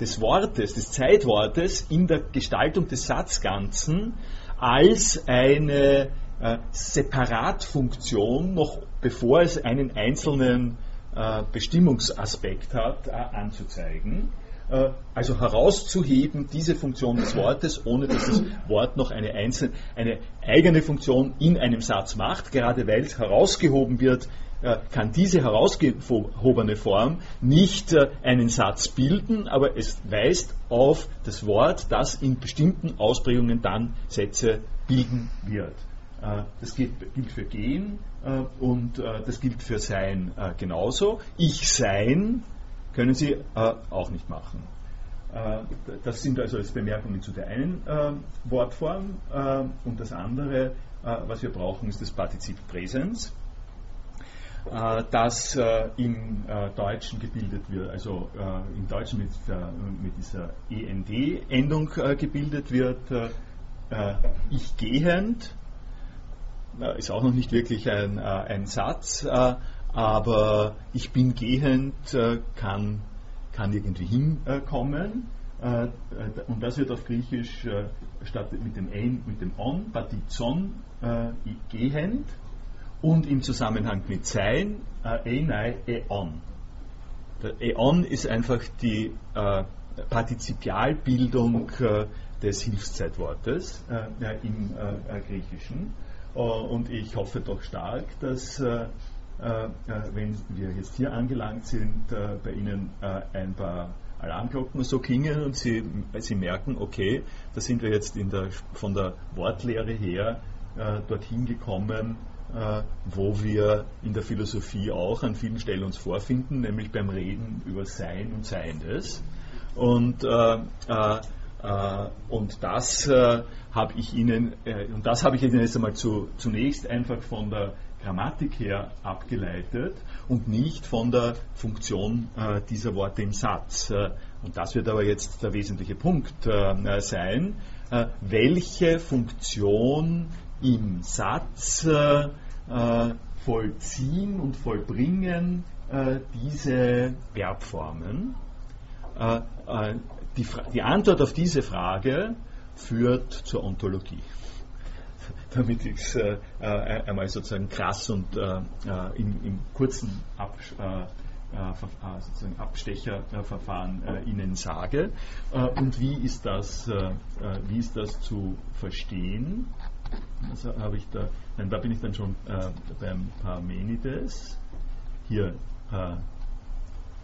des Wortes, des Zeitwortes in der Gestaltung des Satzganzen als eine äh, Separatfunktion, noch bevor es einen einzelnen äh, Bestimmungsaspekt hat, äh, anzuzeigen. Äh, also herauszuheben, diese Funktion des Wortes, ohne dass das Wort noch eine, einzelne, eine eigene Funktion in einem Satz macht. Gerade weil es herausgehoben wird, äh, kann diese herausgehobene Form nicht einen Satz bilden, aber es weist auf das Wort, das in bestimmten Ausprägungen dann Sätze bilden wird. Äh, das gilt, für Gehen äh, und äh, das gilt für Sein genauso. Ich Sein können Sie auch nicht machen. Das sind also jetzt Bemerkungen zu der einen Wortform und das andere, was wir brauchen, ist das Partizip Präsens das im Deutschen gebildet wird, also im Deutschen mit, mit dieser END-Endung gebildet wird, ich gehend, ist auch noch nicht wirklich ein, äh, ein Satz, äh, aber ich bin gehend kann, kann irgendwie hinkommen. und das wird auf Griechisch statt mit dem ein, mit dem on, batizon, gehend und im Zusammenhang mit sein, enai, eon. Der eon ist einfach die Partizipialbildung des Hilfszeitwortes im Griechischen. Äh, und ich hoffe doch stark, dass, äh, äh, wenn wir jetzt hier angelangt sind, bei Ihnen ein paar Alarmglocken so klingen und Sie, Sie merken, okay, da sind wir jetzt der, von der Wortlehre her dorthin gekommen, wo wir in der Philosophie auch an vielen Stellen uns vorfinden, nämlich beim Reden über Sein und Seiendes. Und äh, und das äh, habe ich Ihnen, äh, und das habe ich Ihnen jetzt einmal zu, zunächst einfach von der Grammatik her abgeleitet und nicht von der Funktion dieser Worte im Satz. und das wird aber jetzt der wesentliche Punkt sein. welche Funktion im Satz vollziehen und vollbringen diese Verbformen? Die, die Antwort auf diese Frage führt zur Ontologie damit ich es äh, äh, einmal sozusagen krass und äh, äh im, im, kurzen Ab, äh, äh, Abstecherverfahren Ihnen sage. und wie ist, das, wie ist das zu verstehen? Also ich da, nein, da bin ich dann schon beim Parmenides. Hier,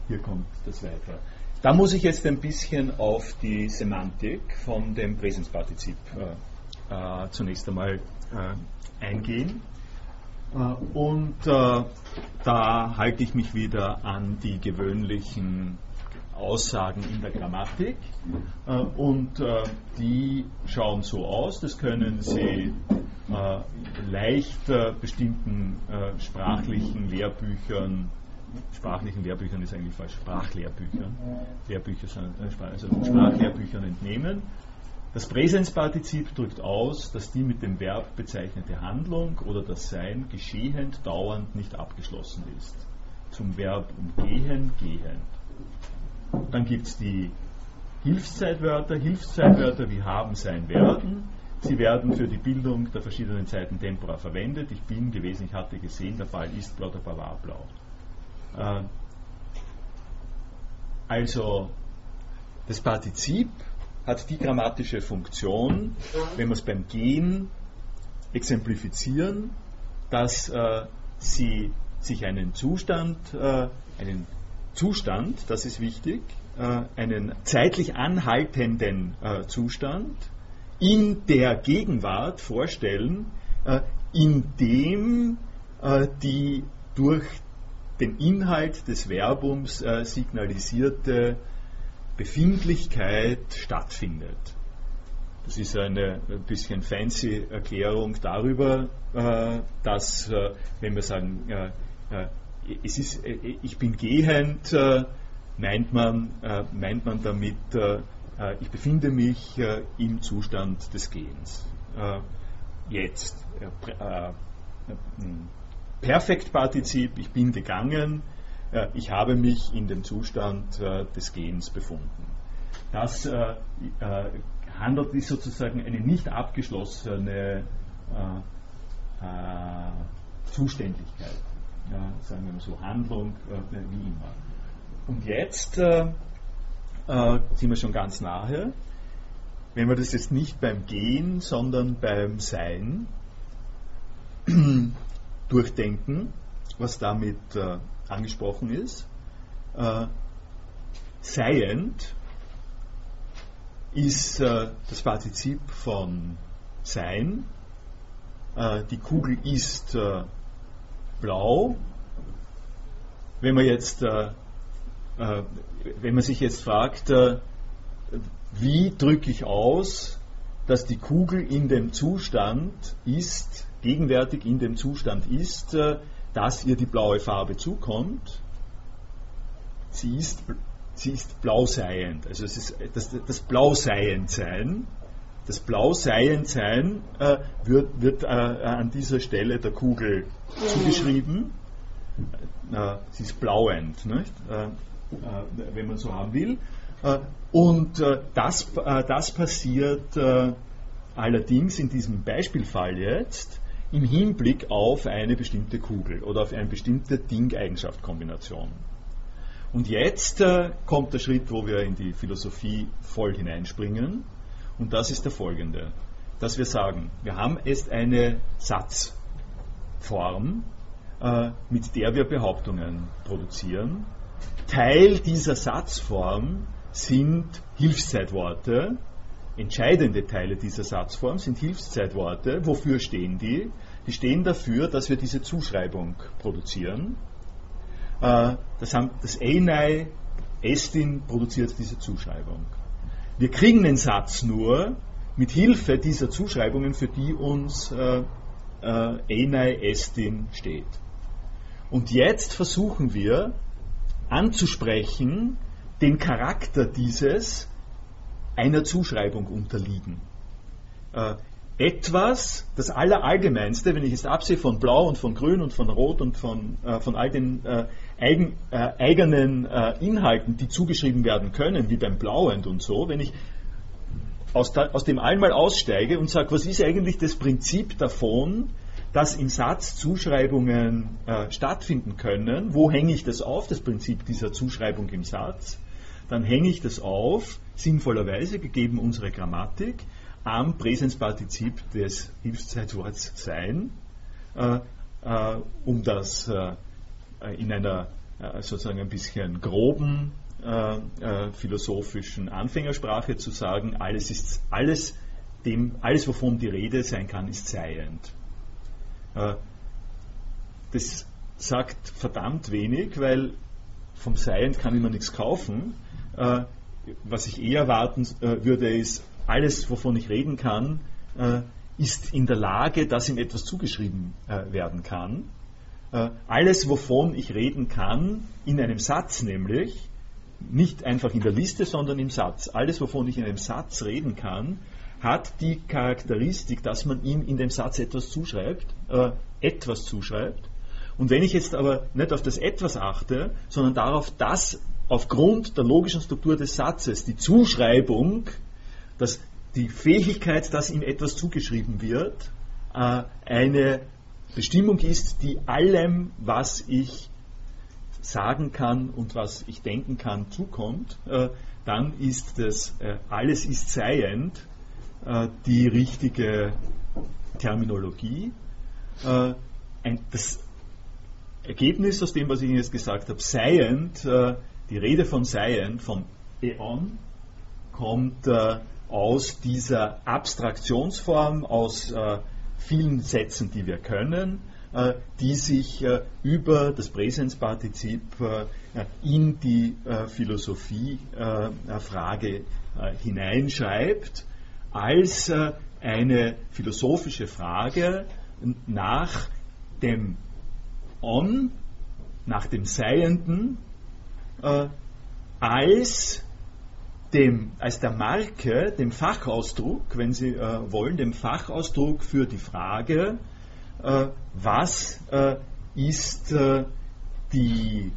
hier kommt das weiter. Da muss ich jetzt ein bisschen auf die Semantik von dem Präsenspartizip äh, zunächst einmal äh, eingehen. Äh, und äh, da halte ich mich wieder an die gewöhnlichen Aussagen in der Grammatik. Äh, und äh, die schauen so aus, das können Sie leicht bestimmten sprachlichen Lehrbüchern sprachlichen Lehrbüchern ist eigentlich falsch, Sprachlehrbüchern, Lehrbücher sind, also Sprachlehrbüchern entnehmen. Das Präsenspartizip drückt aus, dass die mit dem Verb bezeichnete Handlung oder das Sein geschehend, dauernd nicht abgeschlossen ist. Zum Verb umgehen, gehend. Dann gibt es die Hilfszeitwörter, Hilfszeitwörter wie haben, sein, werden. Sie werden für die Bildung der verschiedenen Zeiten Tempora verwendet. Ich bin gewesen, ich hatte gesehen, der Ball ist blau, der Ball war blau. Äh, also das Partizip hat die grammatische Funktion, wenn wir es beim Gehen exemplifizieren, dass äh, sie sich einen Zustand, äh, einen Zustand, das ist wichtig, äh, einen zeitlich anhaltenden äh, Zustand in der Gegenwart vorstellen, äh, in dem die durch den Inhalt des Verbums signalisierte Befindlichkeit stattfindet. Das ist eine ein bisschen fancy Erklärung darüber, äh, dass, äh, wenn wir sagen, äh, es ist, ich bin gehend, meint man, meint man damit, ich befinde mich im Zustand des Gehens. Jetzt. Perfektpartizip, ich bin gegangen, äh, ich habe mich in dem Zustand äh, des Gehens befunden. Das äh, handelt ist sozusagen eine nicht abgeschlossene Zuständigkeit, sagen wir mal so, Handlung, wie immer. Und jetzt sind wir schon ganz nahe. Wenn wir das jetzt nicht beim Gehen, sondern beim Sein durchdenken, was damit äh, angesprochen ist. Äh, seiend ist äh, das Partizip von sein. Äh, die Kugel ist äh, blau. Wenn man jetzt, äh, wenn man sich jetzt fragt, wie drücke ich aus, dass die Kugel in dem Zustand ist, gegenwärtig in dem Zustand ist, dass ihr die blaue Farbe zukommt, sie ist, sie ist blauseiend. Also es ist das, das Blauseiendsein. Das Blauseiendsein äh, wird, wird äh, an dieser Stelle der Kugel zugeschrieben. Äh, sie ist blauend, nicht? Äh, äh, wenn man so haben will. Äh, und das, das passiert allerdings in diesem Beispielfall jetzt im Hinblick auf eine bestimmte Kugel oder auf eine bestimmte Ding-Eigenschaft-Kombination. Und jetzt äh, kommt der Schritt, wo wir in die Philosophie voll hineinspringen. Und das ist der folgende, dass wir sagen, wir haben jetzt eine Satzform, äh, mit der wir Behauptungen produzieren. Teil dieser Satzform sind Hilfszeitworte, Entscheidende Teile dieser Satzform sind Hilfszeitworte. Wofür stehen die? Die stehen dafür, dass wir diese Zuschreibung produzieren. Äh, das, haben, das Einei Estin produziert diese Zuschreibung. Wir kriegen den Satz nur mit Hilfe dieser Zuschreibungen, für die uns äh, äh, Estin steht. Und jetzt versuchen wir anzusprechen den Charakter dieses einer Zuschreibung unterliegen. Äh, etwas, das Allerallgemeinste, wenn ich es absehe von Blau und von Grün und von Rot und von, äh, von all den äh, eigen, äh, eigenen äh, Inhalten, die zugeschrieben werden können, wie beim Blauend und so, wenn ich aus, da, aus dem einmal aussteige und sage, was ist eigentlich das Prinzip davon, dass im Satz Zuschreibungen äh, stattfinden können, wo hänge ich das auf, das Prinzip dieser Zuschreibung im Satz, dann hänge ich das auf, sinnvollerweise, gegeben unsere Grammatik, am Präsenspartizip des Hilfszeitworts sein, äh, äh, um das äh, in einer äh, sozusagen ein bisschen groben äh, äh, philosophischen Anfängersprache zu sagen, alles ist alles, dem, alles wovon die Rede sein kann, ist seiend. das sagt verdammt wenig, weil vom Seiend kann ich mir nichts kaufen. Was ich eher erwarten würde, ist, alles, wovon ich reden kann, ist in der Lage, dass ihm etwas zugeschrieben werden kann. Äh, alles, wovon ich reden kann, in einem Satz nämlich, nicht einfach in der Liste, sondern im Satz, alles, wovon ich in einem Satz reden kann, hat die Charakteristik, dass man ihm in dem Satz etwas zuschreibt, äh, etwas zuschreibt. Und wenn ich jetzt aber nicht auf das etwas achte, sondern darauf, dass aufgrund der logischen Struktur des Satzes die Zuschreibung, dass die Fähigkeit, dass ihm etwas zugeschrieben wird, äh, eine Bestimmung ist, die allem, was ich sagen kann und was ich denken kann, zukommt, äh, dann ist das äh, alles ist seiend die richtige Terminologie. Das Ergebnis aus dem, was ich Ihnen jetzt gesagt habe, seiend, die Rede von seiend, von Eon, kommt äh, aus dieser Abstraktionsform, aus vielen Sätzen, die wir können, äh, die sich äh, über das Präsenspartizip äh, in die Philosophiefrage hineinschreibt, als eine philosophische Frage nach dem On, nach dem Seienden, als dem, als der Marke, dem Fachausdruck, wenn Sie äh, wollen, dem Fachausdruck für die Frage, äh, was äh, ist äh, die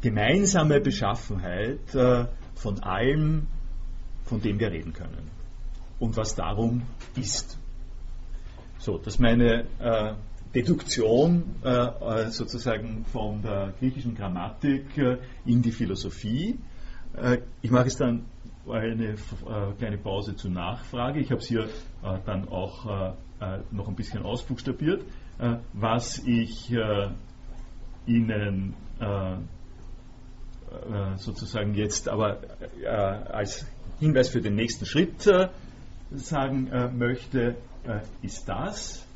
gemeinsame Beschaffenheit äh, von allem, von dem wir reden können und was darum ist. So, das ist meine äh, Deduktion sozusagen von der griechischen Grammatik in die Philosophie. ich mache es dann eine äh, kleine Pause zur Nachfrage. Ich habe es hier äh, dann auch äh, noch ein bisschen ausbuchstabiert. was ich Ihnen sozusagen jetzt aber als Hinweis für den nächsten Schritt sagen möchte, ist das,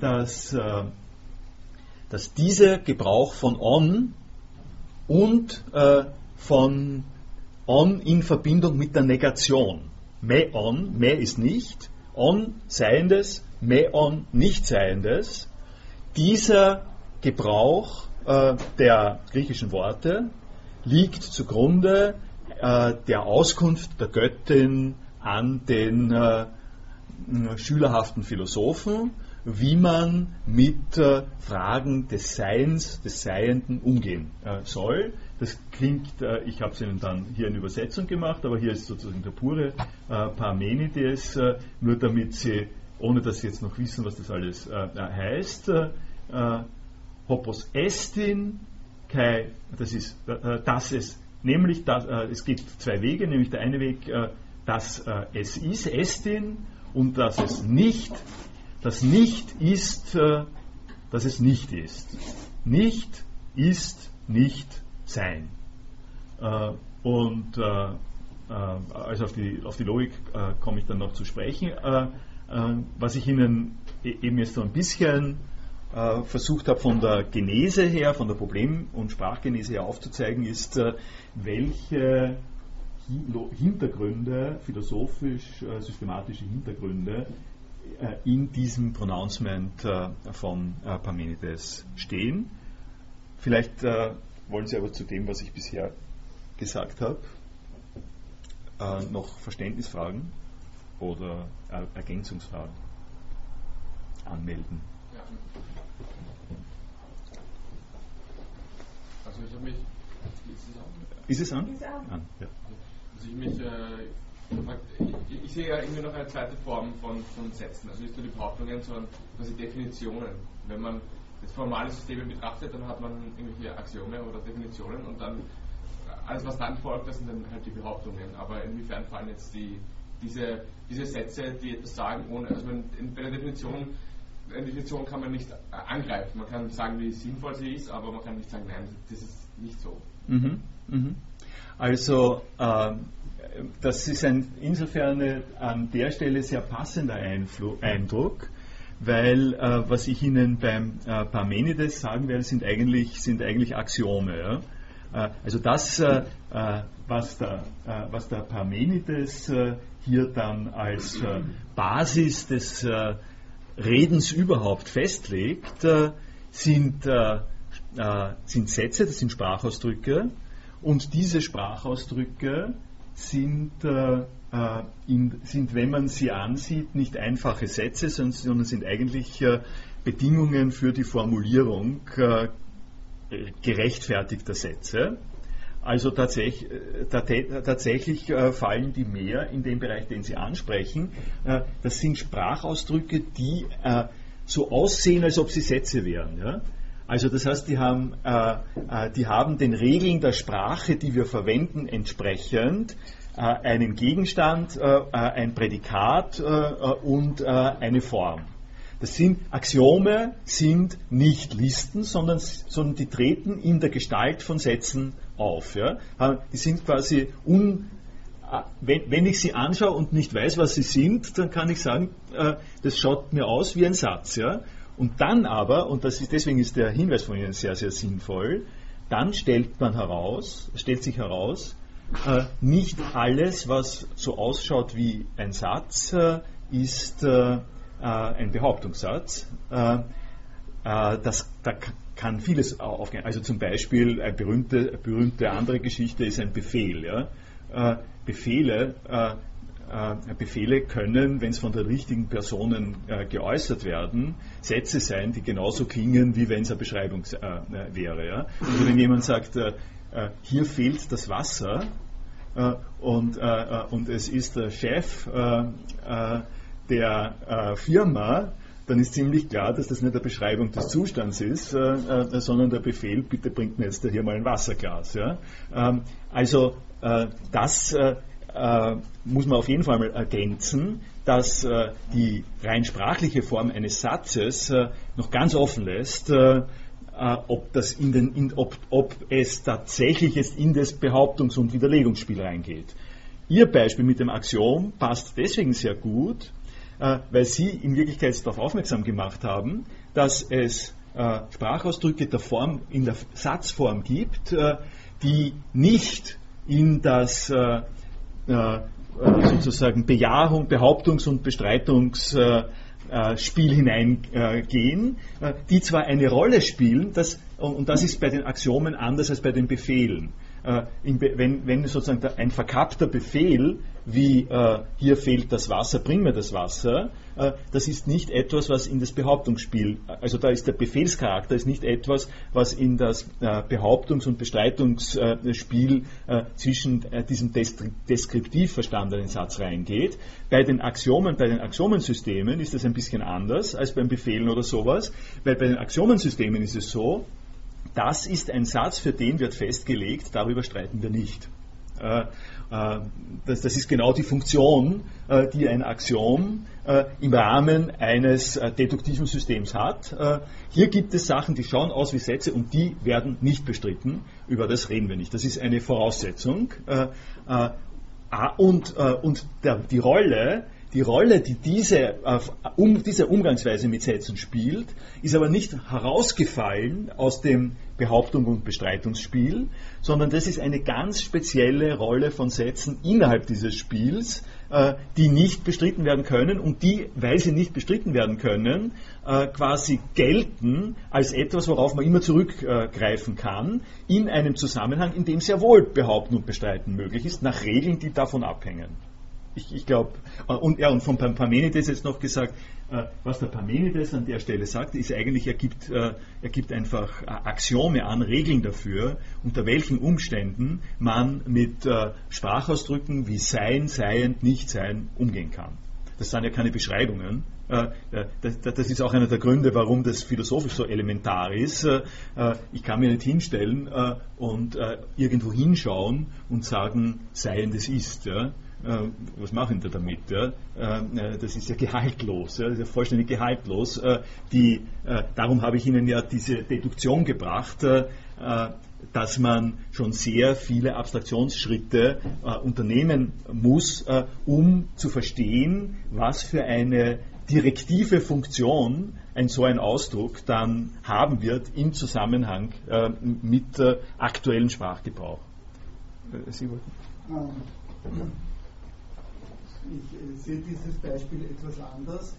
dass, dass dieser Gebrauch von on und von on in Verbindung mit der Negation. Me on, me ist nicht, on Seiendes, me on nicht Seiendes. Dieser Gebrauch äh, der griechischen Worte liegt zugrunde äh, der Auskunft der Göttin an den äh, schülerhaften Philosophen, wie man mit äh, Fragen des Seins, des Seienden umgehen äh, soll. Das klingt, äh, ich habe es Ihnen dann hier in Übersetzung gemacht, aber hier ist sozusagen der pure äh, Parmenides, äh, nur damit Sie, ohne dass Sie jetzt noch wissen, was das alles äh, heißt, Hopos estin, kai, das ist, dass es, nämlich, dass, es gibt zwei Wege, nämlich der eine Weg, dass es ist, estin, und dass es nicht, das nicht ist, dass es nicht ist. Nicht ist nicht sein. Äh, und äh, äh, also auf die, auf die Logik komme ich dann noch zu sprechen. was ich Ihnen e-, eben jetzt so ein bisschen versucht habe von der Genese her, von der Problem- und Sprachgenese her aufzuzeigen, ist, welche Hintergründe, philosophisch-systematische Hintergründe in diesem Pronouncement von Parmenides stehen. Vielleicht wollen Sie aber zu dem, was ich bisher gesagt habe, äh, noch Verständnisfragen oder er Ergänzungsfragen anmelden?
Also ich habe mich.
Ist es an?
Ist es an?
an ja.
Also ich mich. Äh, ich, sehe ja irgendwie noch eine zweite Form von, von Sätzen. Also nicht nur die Behauptungen, sondern quasi Definitionen. Wenn man das formale System betrachtet, dann hat man irgendwelche Axiome oder Definitionen und dann alles, was dann folgt, das sind dann halt die Behauptungen. Aber inwiefern fallen jetzt die, diese, diese Sätze, die etwas sagen, ohne, also bei der Definition, eine Definition kann man nicht angreifen. Man kann sagen, wie sinnvoll sie ist, aber man kann nicht sagen, nein, das ist nicht so.
Mhm, mhm. Also, äh, das ist ein, insofern an der Stelle sehr passender Einflu Eindruck, weil äh, was ich Ihnen beim äh, Parmenides sagen werde, sind eigentlich, sind eigentlich Axiome. Ja? Äh, also das, äh, äh, was der, was der Parmenides hier dann als Basis des Redens überhaupt festlegt, sind, sind Sätze, das sind Sprachausdrücke und diese Sprachausdrücke sind, in, sind, wenn man sie ansieht, nicht einfache Sätze, sondern sind eigentlich Bedingungen für die Formulierung gerechtfertigter Sätze. Also tatsächlich, äh, tatsächlich äh, fallen die mehr in den Bereich, den Sie ansprechen. Äh, das sind Sprachausdrücke, die so aussehen, als ob sie Sätze wären. Also das heißt, die haben, die haben den Regeln der Sprache, die wir verwenden, entsprechend einen Gegenstand, ein Prädikat und eine Form. Das sind Axiome, sind nicht Listen, sondern, sondern die treten in der Gestalt von Sätzen auf. Ja? Die sind quasi un, äh, wenn, wenn, ich sie anschaue und nicht weiß, was sie sind, dann kann ich sagen, äh, das schaut mir aus wie ein Satz. Ja? Und dann aber, und ist, deswegen ist der Hinweis von Ihnen sehr, sehr sinnvoll, dann stellt man heraus, stellt sich heraus, äh, nicht alles, was so ausschaut wie ein Satz, äh, ist äh, äh, ein Behauptungssatz. Äh, äh, das, da kann vieles aufgehen. Also zum Beispiel eine berühmte, berühmte andere Geschichte ist ein Befehl. Ja? Befehle, Befehle können, wenn es von den richtigen Personen geäußert werden, Sätze sein, die genauso klingen, wie wenn es eine Beschreibung wäre. Ja? Also wenn jemand sagt, hier fehlt das Wasser und, und es ist der Chef der äh, Firma, dann ist ziemlich klar, dass das nicht eine Beschreibung des Zustands ist, äh, äh, sondern der Befehl, bitte bringt mir jetzt hier mal ein Wasserglas. Ja? Ähm, also äh, das äh, äh, muss man auf jeden Fall mal ergänzen, dass die rein sprachliche Form eines Satzes noch ganz offen lässt, ob, das in den, in, ob, ob es tatsächlich jetzt in das Behauptungs- und Widerlegungsspiel reingeht. Ihr Beispiel mit dem Axiom passt deswegen sehr gut, äh, weil Sie in Wirklichkeit darauf aufmerksam gemacht haben, dass es äh, Sprachausdrücke der Form, in der Satzform gibt, äh, die nicht in das sozusagen Bejahung, Behauptungs- und Bestreitungsspiel hineingehen, die zwar eine Rolle spielen, das, und das ist bei den Axiomen anders als bei den Befehlen. Wenn, wenn sozusagen ein verkappter Befehl wie äh, hier fehlt das Wasser, bring mir das Wasser, äh, das ist nicht etwas, was in das Behauptungsspiel, also da ist der Befehlscharakter ist nicht etwas, was in das äh, Behauptungs- und Bestreitungsspiel äh, zwischen äh, diesem deskriptiv verstandenen Satz reingeht. Bei den Axiomen, bei den Axiomensystemen ist das ein bisschen anders als beim Befehlen oder sowas, weil bei den Axiomensystemen ist es so, das ist ein Satz, für den wird festgelegt, darüber streiten wir nicht. Äh, äh, das, ist genau die Funktion, äh, die ein Axiom im Rahmen eines deduktiven Systems hat. Hier gibt es Sachen, die schauen aus wie Sätze und die werden nicht bestritten. Über das reden wir nicht. Das ist eine Voraussetzung. Und, die Rolle die Rolle, die diese, um, diese Umgangsweise mit Sätzen spielt, ist aber nicht herausgefallen aus dem Behauptung und Bestreitungsspiel, sondern das ist eine ganz spezielle Rolle von Sätzen innerhalb dieses Spiels, äh, die nicht bestritten werden können und die, weil sie nicht bestritten werden können, äh, quasi gelten als etwas, worauf man immer zurückgreifen kann, in einem Zusammenhang, in dem sehr wohl behaupten und bestreiten möglich ist, nach Regeln, die davon abhängen. Ich, ich glaube, und, ja, und von Parmenides jetzt noch gesagt, äh, was der Parmenides an der Stelle sagt, ist eigentlich, er gibt, äh, er gibt einfach äh, Axiome an, Regeln dafür, unter welchen Umständen man mit Sprachausdrücken wie sein, seiend, nicht sein umgehen kann. Das sind ja keine Beschreibungen. Das ist auch einer der Gründe, warum das philosophisch so elementar ist. Ich kann mir nicht hinstellen und irgendwo hinschauen und sagen, seiendes ist. Äh, was machen die damit? Ja? Äh, äh, das ist ja gehaltlos, ja? das ist ja vollständig gehaltlos. Die, darum habe ich Ihnen ja diese Deduktion gebracht, dass man schon sehr viele Abstraktionsschritte unternehmen muss, um zu verstehen, was für eine direktive Funktion ein so ein Ausdruck dann haben wird im Zusammenhang mit aktuellem Sprachgebrauch.
Sie wollten? Ich äh, sehe dieses Beispiel etwas anders,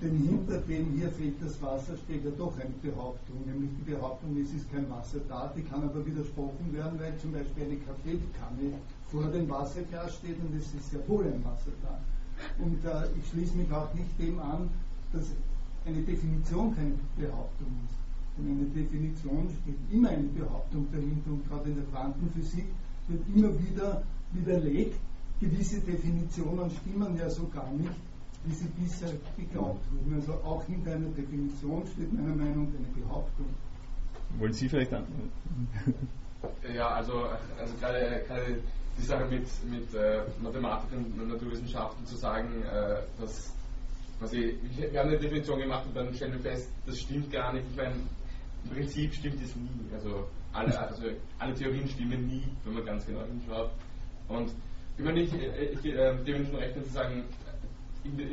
denn hinter dem hier fehlt das Wasser steht ja doch eine Behauptung, nämlich die Behauptung, es ist kein Wasser da, die kann aber widersprochen werden, weil zum Beispiel eine Kaffeekanne vor dem Wasserglas steht und es ist sehr wohl ein Wasser da. Und äh, ich schließe mich auch nicht dem an, dass eine Definition keine Behauptung ist. In einer Definition steht immer eine Behauptung dahinter und gerade in der Quantenphysik wird immer wieder widerlegt, gewisse Definitionen stimmen ja so gar nicht, wie sie bisher geglaubt wurden. Also auch hinter einer Definition steht meiner Meinung nach eine Behauptung.
Wollen Sie vielleicht antworten?
Ja, also, also gerade, gerade die Sache mit, mit äh, Mathematik und Naturwissenschaften zu sagen, äh, dass quasi, wir haben eine Definition gemacht und dann stellen wir fest, das stimmt gar nicht. Ich meine, im Prinzip stimmt es nie. Also alle, also alle Theorien stimmen nie, wenn man ganz genau hinschaut. Und ich meine, ich, ich, ich äh, dem schon recht, zu sagen,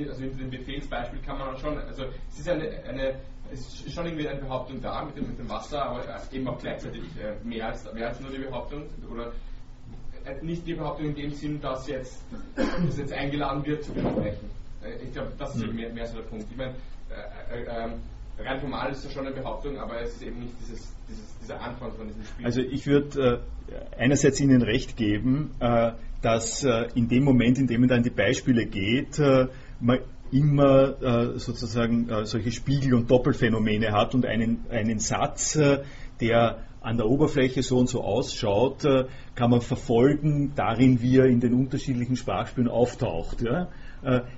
also in dem Befehlsbeispiel kann man auch schon, also es ist eine, eine es ist schon irgendwie eine Behauptung da mit dem, mit dem Wasser, aber eben auch gleichzeitig äh, mehr, als, mehr als nur die Behauptung oder äh, nicht die Behauptung in dem Sinn, dass jetzt, dass jetzt eingeladen wird zu widersprechen. Äh, ich glaube, das ist mhm. mehr, mehr so der Punkt. Ich meine, äh, äh, ähm, rein formal ist das schon eine Behauptung, aber es ist eben nicht dieses, dieses, dieser Anfang von diesem Spiel.
Also ich würde äh, einerseits Ihnen recht geben, äh, dass äh, in dem Moment, in dem man dann die Beispiele geht, äh, man immer äh, sozusagen solche Spiegel- und Doppelphänomene hat und einen, einen Satz, der an der Oberfläche so und so ausschaut, kann man verfolgen darin, wie er in den unterschiedlichen Sprachspielen auftaucht.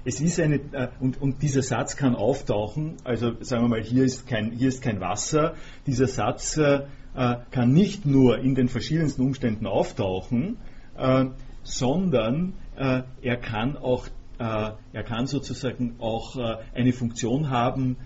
Es ist eine, und, und, dieser Satz kann auftauchen, also sagen wir mal, hier ist kein, hier ist kein Wasser, dieser Satz kann nicht nur in den verschiedensten Umständen auftauchen, sondern er kann auch er kann sozusagen auch eine Funktion haben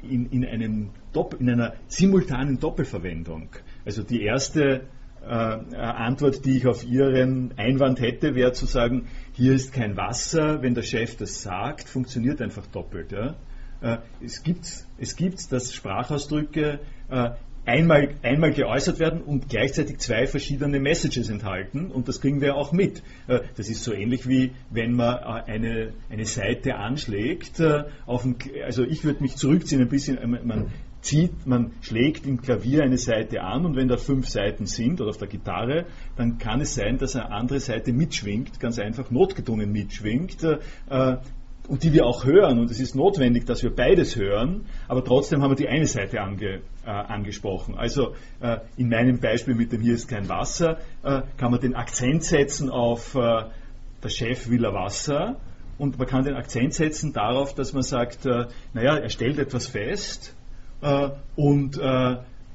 in, in, einem Doppel, in einer simultanen Doppelverwendung. Also die erste äh, Antwort, die ich auf Ihren Einwand hätte, wäre zu sagen, hier ist kein Wasser, wenn der Chef das sagt, funktioniert einfach doppelt. Ja? Äh, es gibt es gibt's, dass Sprachausdrücke äh, einmal, einmal geäußert werden und gleichzeitig zwei verschiedene Messages enthalten und das kriegen wir auch mit. Äh, das ist so ähnlich wie wenn man äh, eine, eine Seite anschlägt. Äh, auf ein, also ich würde mich zurückziehen ein bisschen, man zieht, man schlägt im Klavier eine Seite an und wenn da fünf Seiten sind oder auf der Gitarre, dann kann es sein, dass eine andere Seite mitschwingt, ganz einfach notgedrungen mitschwingt. Und die wir auch hören, und es ist notwendig, dass wir beides hören, aber trotzdem haben wir die eine Seite ange, äh, angesprochen. Also äh, in meinem Beispiel mit dem Hier ist kein Wasser, äh, kann man den Akzent setzen auf äh, der Chef will er Wasser und man kann den Akzent setzen darauf, dass man sagt, äh, naja, er stellt etwas fest, äh, und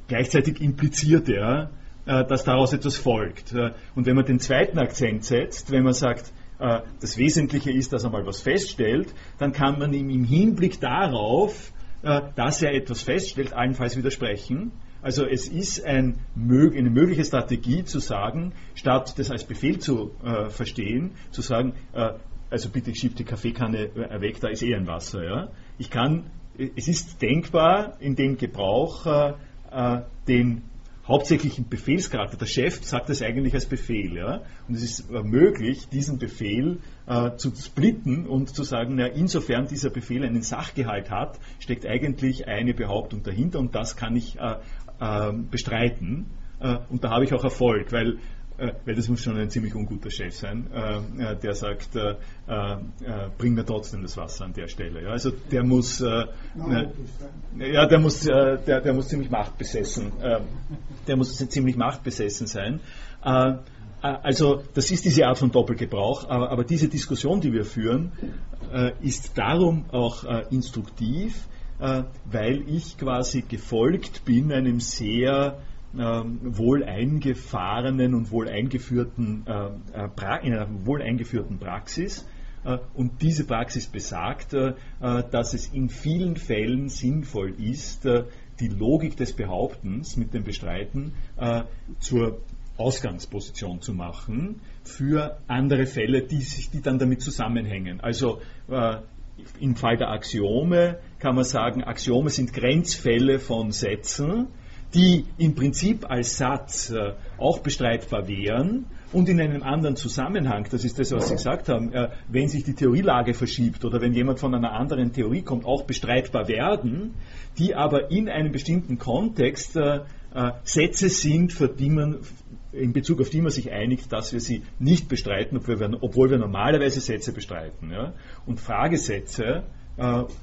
gleichzeitig impliziert er, dass daraus etwas folgt. und wenn man den zweiten Akzent setzt, wenn man sagt, das Wesentliche ist, dass er mal was feststellt, dann kann man ihm im Hinblick darauf, dass er etwas feststellt, allenfalls widersprechen. Also es ist ein, eine mögliche Strategie zu sagen, statt das als Befehl zu äh, verstehen, zu sagen, äh, also bitte schieb die Kaffeekanne weg, da ist eh ein Wasser. Ja? Ich kann es ist denkbar in dem Gebrauch äh, äh, den hauptsächlichen Befehlscharakter. Der Chef sagt das eigentlich als Befehl. Ja? Und es ist äh, möglich, diesen Befehl äh, zu splitten und zu sagen, na, insofern dieser Befehl einen Sachgehalt hat, steckt eigentlich eine Behauptung dahinter und das kann ich äh, äh bestreiten. und da habe ich auch Erfolg, weil äh, weil das muss schon ein ziemlich unguter Chef sein, äh, der sagt, äh, bring mir trotzdem das Wasser an der Stelle. Ja, also der muss, ja, der muss, der, der muss ziemlich machtbesessen, der muss ziemlich machtbesessen sein. Also das ist diese Art von Doppelgebrauch, aber, aber diese Diskussion, die wir führen, ist darum auch instruktiv, weil ich quasi gefolgt bin einem sehr ähm, wohl eingefahrenen und wohl eingeführten, äh, äh, in einer wohl eingeführten Praxis. Äh, und diese Praxis besagt, dass es in vielen Fällen sinnvoll ist, die Logik des Behauptens mit dem Bestreiten zur Ausgangsposition zu machen für andere Fälle, die, sich, die dann damit zusammenhängen. Also im Fall der Axiome kann man sagen, Axiome sind Grenzfälle von Sätzen, die im Prinzip als Satz äh, auch bestreitbar wären und in einem anderen Zusammenhang, das ist das, was Sie gesagt haben, äh, wenn sich die Theorielage verschiebt oder wenn jemand von einer anderen Theorie kommt, auch bestreitbar werden, die aber in einem bestimmten Kontext äh, Sätze sind, für die man in Bezug auf die man sich einigt, dass wir sie nicht bestreiten, obwohl wir, obwohl wir normalerweise Sätze bestreiten. Ja? Und Fragesätze,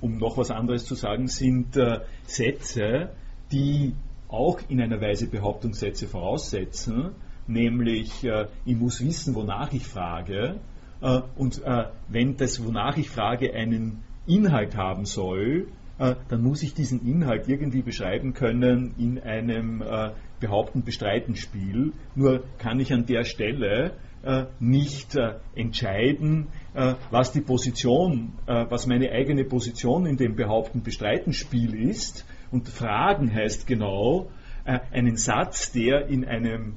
um noch was anderes zu sagen, sind Sätze, die auch in einer Weise Behauptungssätze voraussetzen, nämlich äh, ich muss wissen, wonach ich frage äh, und äh, wenn das, wonach ich frage, einen Inhalt haben soll, äh, dann muss ich diesen Inhalt irgendwie beschreiben können in einem äh, Behaupten-Bestreiten-Spiel. Nur kann ich an der Stelle äh, nicht entscheiden, was die Position, was meine eigene Position in dem Behaupten-Bestreiten-Spiel ist, und Fragen heißt genau äh, einen Satz, der in einem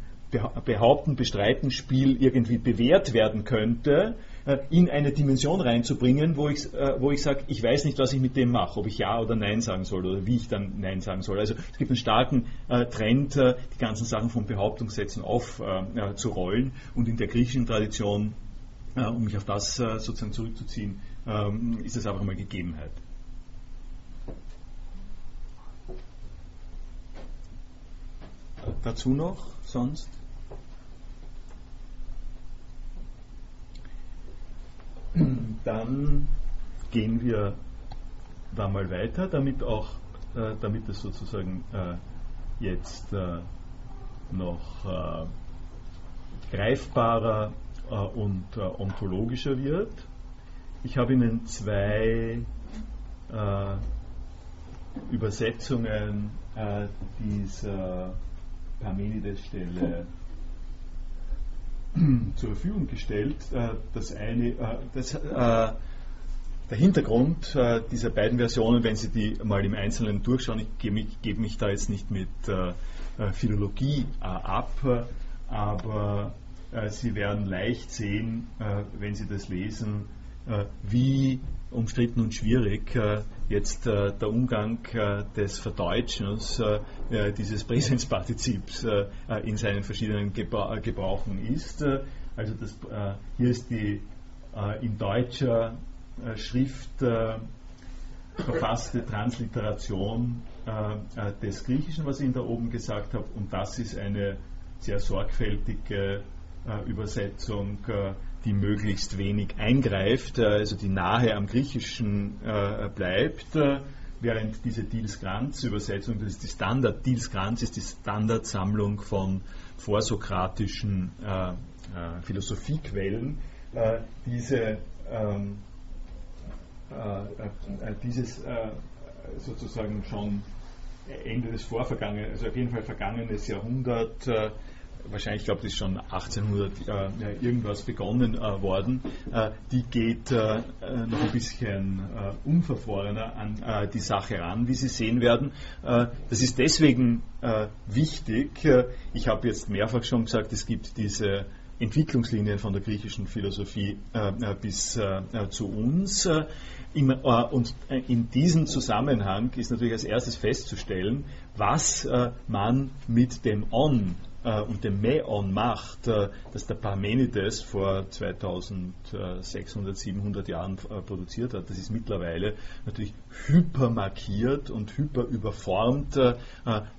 Behaupten, Bestreiten Spiel irgendwie bewährt werden könnte, äh, in eine Dimension reinzubringen, wo ich, äh, wo ich sage, ich weiß nicht, was ich mit dem mache, ob ich Ja oder Nein sagen soll oder wie ich dann Nein sagen soll. Also es gibt einen starken äh, Trend, die ganzen Sachen von Behauptungssätzen aufzurollen und in der griechischen Tradition, um mich auf das sozusagen zurückzuziehen, ähm, ist das einfach mal Gegebenheit. Dazu noch sonst? Dann gehen wir da mal weiter, damit auch, äh, damit es sozusagen äh, jetzt äh, noch äh, greifbarer äh, und äh, ontologischer wird. Ich habe Ihnen zwei Übersetzungen dieser Parmenides-Stelle zur Verfügung gestellt. Äh, das eine, äh, das, äh, der Hintergrund dieser beiden Versionen, wenn Sie die mal im Einzelnen durchschauen, ich gebe mich, gebe mich da jetzt nicht mit Philologie ab, aber Sie werden leicht sehen, wenn Sie das lesen, wie umstritten und schwierig jetzt äh, der Umgang äh, des Verdeutschens äh, dieses Präsenzpartizips in seinen verschiedenen Gebra Gebrauchen ist. also das, hier ist die in deutscher Schrift verfasste Transliteration des Griechischen, was ich Ihnen da oben gesagt habe, und das ist eine sehr sorgfältige Übersetzung die möglichst wenig eingreift, äh, also die nahe am Griechischen äh, bleibt, äh, während diese Diels-Granz-Übersetzung, das ist die Standard, Diels-Granz ist die Standardsammlung von vorsokratischen Philosophiequellen, diese, ähm, dieses sozusagen schon Ende des Vorvergangenen, also auf jeden Fall vergangenes Jahrhundert, wahrscheinlich, ich glaube, das ist schon 1800 äh, irgendwas begonnen äh, worden, äh, die geht äh, noch ein bisschen äh, unverfrorener an äh, die Sache ran, wie Sie sehen werden. das ist deswegen wichtig. ich habe jetzt mehrfach schon gesagt, es gibt diese Entwicklungslinien von der griechischen Philosophie bis zu uns. Im, und in diesem Zusammenhang ist natürlich als erstes festzustellen, was man mit dem On äh, und dem Mäon macht, äh, das der Parmenides vor 2600, 700 Jahren äh, produziert hat, das ist mittlerweile natürlich hypermarkiert und hyperüberformt äh,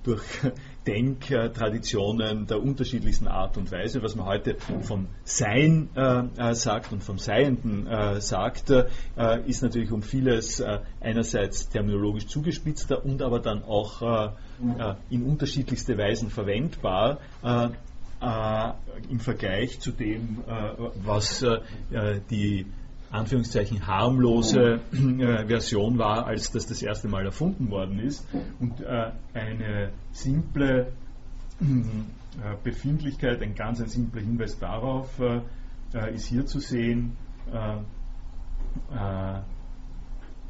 durch Denktraditionen der unterschiedlichsten Art und Weise. Was man heute vom Sein äh, sagt und vom Seienden äh, sagt, ist natürlich um vieles einerseits terminologisch zugespitzter und aber dann auch in unterschiedlichste Weisen verwendbar äh, äh, im Vergleich zu dem, äh, was die Anführungszeichen harmlose Version war, als das das erste Mal erfunden worden ist. Und eine simple Befindlichkeit, ein ganz ein simpler Hinweis darauf ist hier zu sehen.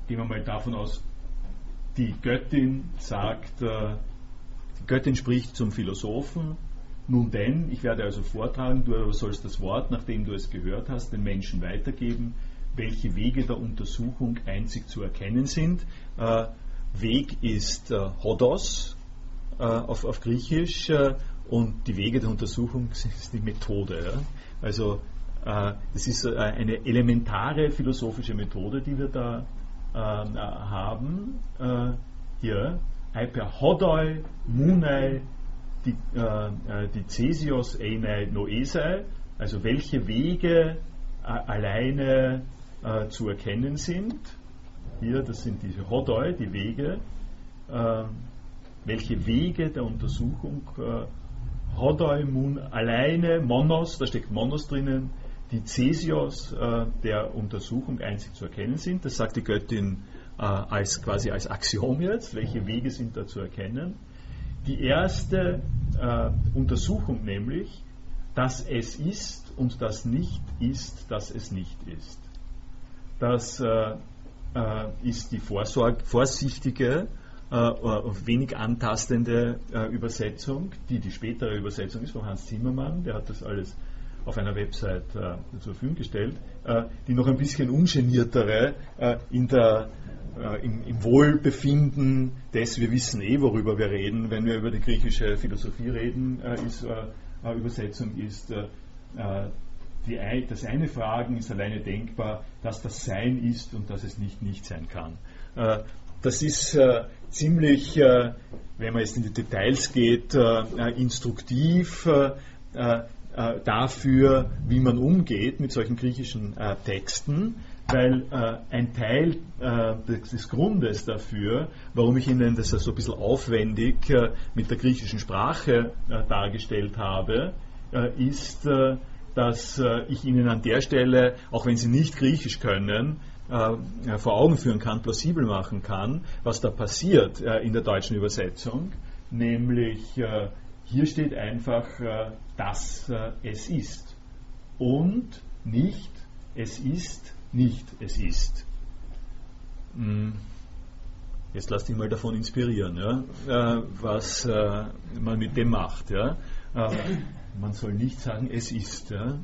gehen wir mal davon aus, die Göttin sagt, die Göttin spricht zum Philosophen, nun denn, ich werde also vortragen, du sollst das Wort, nachdem du es gehört hast, den Menschen weitergeben, welche Wege der Untersuchung einzig zu erkennen sind. Äh, Weg ist äh, Hodos äh, auf, Griechisch äh, und die Wege der Untersuchung ist die Methode. Also äh, das ist äh, eine elementare philosophische Methode, die wir da haben. hier Hyper Hodoi, Munei, die, äh, äh, Cesios Einei Noesei, also welche Wege äh, alleine äh, zu erkennen sind. Hier, das sind diese Hodoi, die Wege. Äh, welche Wege der Untersuchung äh, Hodoi Mun alleine, Monos, da steckt Monos drinnen, die Cesios äh, der Untersuchung einzig zu erkennen sind. Das sagt die Göttin äh, als quasi als Axiom jetzt, welche Wege sind da zu erkennen. Die erste äh, Untersuchung nämlich, dass es ist und das nicht ist, dass es nicht ist. Das äh, äh ist die Vorsorg vorsichtige, äh, wenig antastende äh, Übersetzung, die die spätere Übersetzung ist von Hans Zimmermann, der hat das alles auf einer Website äh, zur Verfügung gestellt, äh, die noch ein bisschen ungeniertere äh, in der äh, im, im, Wohlbefinden des, wir wissen eh, worüber wir reden, wenn wir über die griechische Philosophie reden, äh, ist, äh, Übersetzung ist, äh, äh, die, das eine Fragen ist alleine denkbar, dass das Sein ist und dass es nicht nicht sein kann. Äh, das ist ziemlich, wenn man jetzt in die Details geht, instruktiv dafür, wie man umgeht mit solchen griechischen Texten weil äh, ein Teil äh, des Grundes dafür, warum ich Ihnen das so ein bisschen aufwendig äh, mit der griechischen Sprache äh, dargestellt habe, äh, ist, äh, dass ich Ihnen an der Stelle, auch wenn Sie nicht Griechisch können, vor Augen führen kann, plausibel machen kann, was da passiert in der deutschen Übersetzung. Nämlich hier steht einfach, dass es ist und nicht es ist nicht es ist. Hm. Jetzt lass dich mal davon inspirieren, ja, äh, was äh, man mit dem macht. Ja. Äh, man soll nicht sagen, es ist. Ja.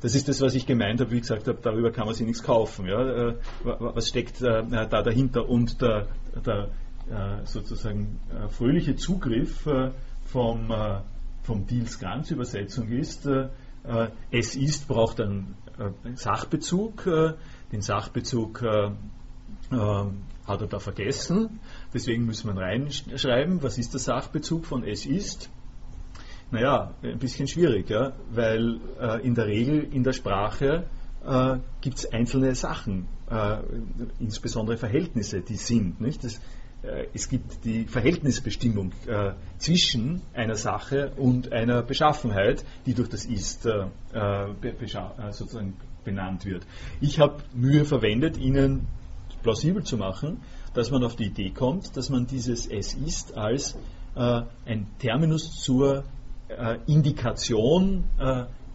Das ist das, was ich gemeint habe, wie gesagt habe, darüber kann man sich nichts kaufen. Ja. Was steckt da dahinter? Und der, der sozusagen fröhliche Zugriff vom, vom Diels Ganz Übersetzung ist, es ist braucht einen äh, Sachbezug. Äh, den Sachbezug äh, hat er da vergessen. Deswegen muss man reinschreiben, was ist der Sachbezug von es ist. Naja, ein bisschen schwierig, ja, weil äh, in der Regel in der Sprache äh, gibt es einzelne Sachen, äh, insbesondere Verhältnisse, die sind. Nicht? Das, äh, es gibt die Verhältnisbestimmung äh, zwischen einer Sache und einer Beschaffenheit, die durch das Ist äh, äh sozusagen benannt wird. Ich habe Mühe verwendet, Ihnen plausibel zu machen, dass man auf die Idee kommt, dass man dieses Es ist als äh, ein Terminus zur äh, Indikation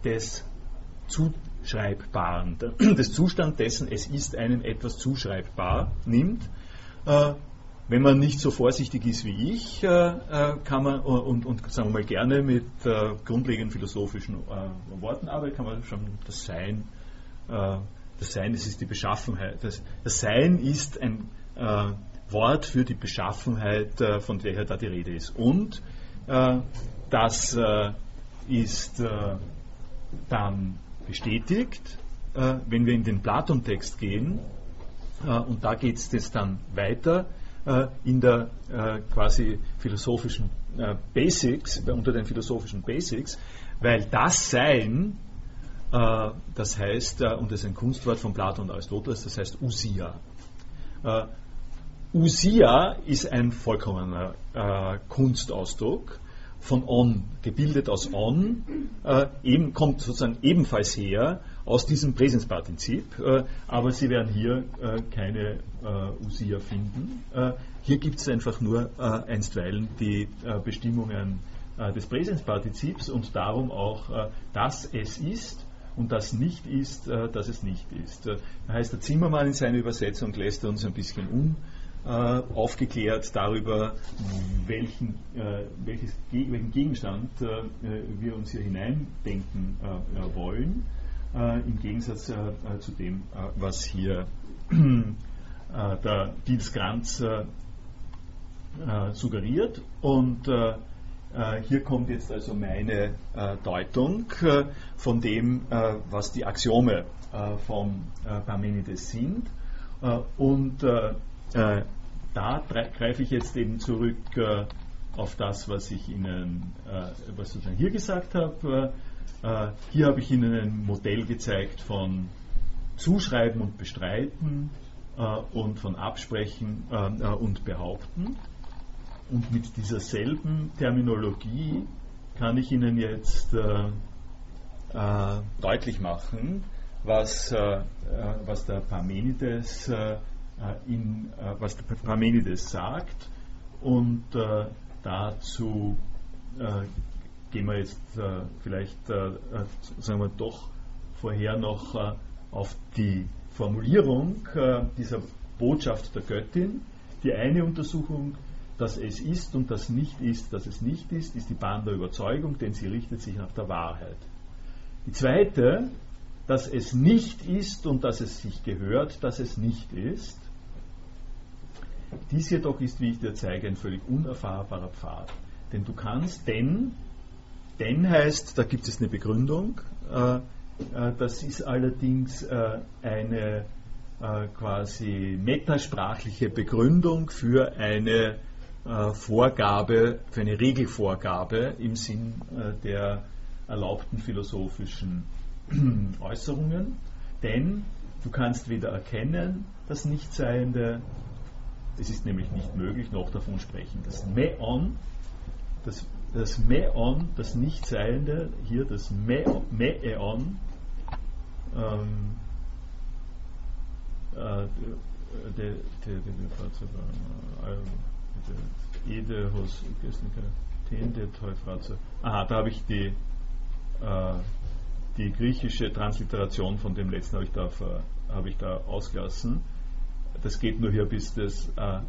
des Zuschreibbaren, des Zustand dessen, es ist einem etwas zuschreibbar nimmt wenn man nicht so vorsichtig ist wie ich, äh, äh, kann man und, und sagen wir mal gerne mit äh, grundlegenden philosophischen Worten arbeitet, kann man schon das Sein, das Sein, das ist die Beschaffenheit. Das, das Sein ist ein Wort für die Beschaffenheit, von der da die Rede ist. Und das ist dann bestätigt, wenn wir in den Platon-Text gehen. und da geht es dann weiter in der quasi philosophischen Basics, unter den philosophischen Basics, weil das Sein, äh, das heißt, äh, und das ist ein Kunstwort von Platon und Aristoteles, das heißt Usia. Äh, Usia ist ein vollkommener äh, Kunstausdruck von On, gebildet aus On, äh, eben, kommt sozusagen ebenfalls her aus diesem Präsenspartizip, äh, aber Sie werden hier äh, keine äh, Usia finden. Hier gibt es einfach nur einstweilen die Bestimmungen des Präsenspartizips und darum auch, dass es ist und das nicht ist, dass es nicht ist. Da heißt der Zimmermann in seiner Übersetzung lässt uns ein bisschen um aufgeklärt darüber, welchen, äh, welches, welchen Gegenstand äh, wir uns hier hineindenken äh, wollen, im Gegensatz äh, zu dem, was hier der Diels Kranz suggeriert. Und hier kommt jetzt also meine Deutung von dem, was die Axiome von Parmenides sind. und äh, da greife ich jetzt eben zurück äh, auf das, was ich Ihnen, äh, was sozusagen hier gesagt habe. Äh, hier habe ich Ihnen ein Modell gezeigt von Zuschreiben und Bestreiten äh, und von Absprechen äh, und Behaupten. Und mit dieser selben Terminologie kann ich Ihnen jetzt deutlich machen, was, was der Parmenides in, was der Parmenides sagt. Und dazu gehen wir jetzt vielleicht, sagen wir doch vorher noch auf die Formulierung dieser Botschaft der Göttin. Die eine Untersuchung, dass es ist und das nicht ist, dass es nicht ist, ist die Bahn der Überzeugung, denn sie richtet sich nach der Wahrheit. Die zweite, dass es nicht ist und dass es sich gehört, dass es nicht ist, dies jedoch ist, wie ich dir zeige, ein völlig unerfahrbarer Pfad. Denn du kannst, denn, denn heißt, da gibt es eine Begründung, äh, äh, das ist allerdings äh, eine quasi metasprachliche Begründung für eine Vorgabe, für eine Regelvorgabe im Sinn der erlaubten philosophischen Äußerungen. Denn du kannst weder erkennen das Nichtseiende es ist nämlich nicht möglich, noch davon sprechen. Das Meon, das, das Meon, das Nichtseiende, hier das Meon, Meon ähm, äh. Aha, da habe ich die, äh, die griechische Transliteration von dem letzten habe ich da, habe ich da ausgelassen das geht nur hier bis, das, äh,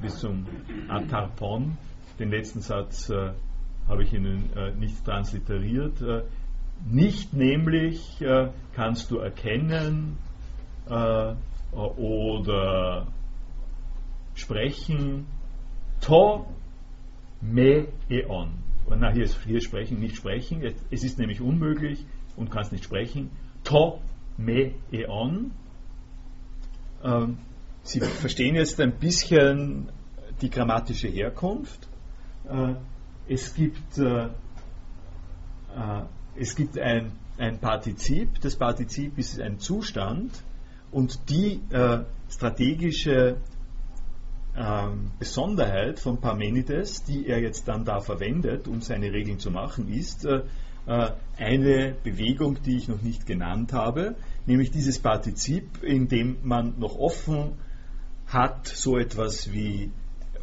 bis zum Atarpon. Den letzten Satz äh, habe ich Ihnen äh, nicht transliteriert. Äh, nicht nämlich äh, kannst du erkennen äh, oder sprechen to me eon. Na, hier, ist, hier sprechen, nicht sprechen. Es ist nämlich unmöglich und kannst nicht sprechen. To me eon ähm, Sie verstehen jetzt ein bisschen die grammatische Herkunft. Äh, es gibt, äh, äh, es gibt ein, ein Partizip. Das Partizip ist ein Zustand und die strategische ähm, Besonderheit von Parmenides, die er jetzt dann da verwendet, um seine Regeln zu machen, ist eine Bewegung, die ich noch nicht genannt habe, nämlich dieses Partizip, in dem man noch offen hat so etwas wie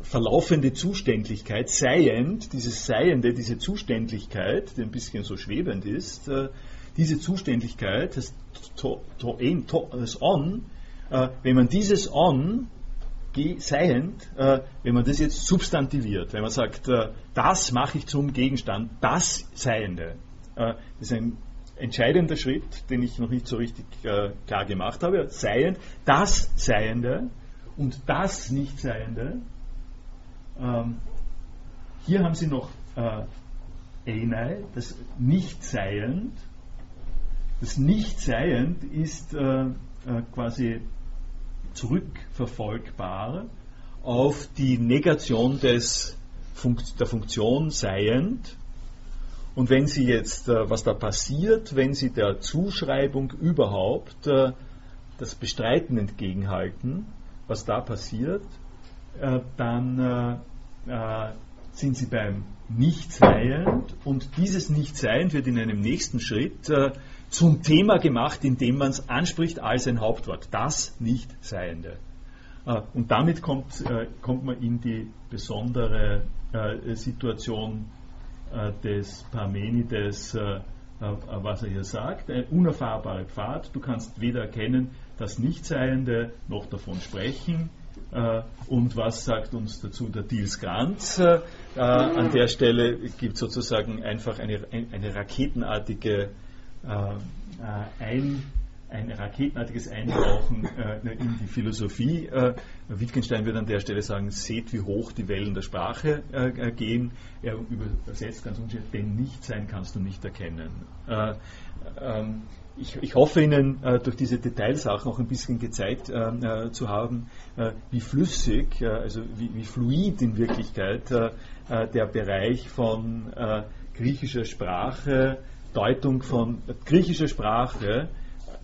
verlaufende Zuständigkeit, seiend, dieses Seiende, diese Zuständigkeit, die ein bisschen so schwebend ist, äh, diese Zuständigkeit, das, to, to, to, das On, äh, wenn man dieses On, seiend, äh, wenn man das jetzt substantiviert, wenn man sagt, das mache ich zum Gegenstand, das Seiende, das ist ein entscheidender Schritt, den ich noch nicht so richtig klar gemacht habe, seiend, das Seiende, und das Nichtseiende. Ähm, hier haben Sie noch äh, Einei, das Nichtseiend. Das Nichtseiend ist äh, äh, quasi zurückverfolgbar auf die Negation des Funkt, der Funktion Seiend. Und wenn Sie jetzt, äh, was da passiert, wenn Sie der Zuschreibung überhaupt äh, das Bestreiten entgegenhalten, was da passiert, äh, dann äh, äh, sind Sie beim Nichtseiend und dieses Nichtseiend wird in einem nächsten Schritt zum Thema gemacht, indem man es anspricht als ein Hauptwort, das Nichtseiende. Und damit kommt, kommt man in die besondere Situation des Parmenides, was er hier sagt. Ein unerfahrbarer Pfad, du kannst weder erkennen das Nichtseiende noch davon sprechen. Und was sagt uns dazu der Diels Granz? An der Stelle gibt es sozusagen einfach eine, eine raketenartige Ein ein raketenartiges Eintauchen äh, in die Philosophie. Äh, Wittgenstein wird an der Stelle sagen, seht, wie hoch die Wellen der Sprache äh, äh gehen. Er übersetzt ganz unschön, denn nicht sein kannst du nicht erkennen. Äh, ähm, ich, ich, hoffe Ihnen äh, durch diese Detailsachen auch ein bisschen gezeigt zu haben, wie flüssig, also wie, wie, fluid in Wirklichkeit der Bereich von griechischer Sprache, Deutung von griechischer Sprache,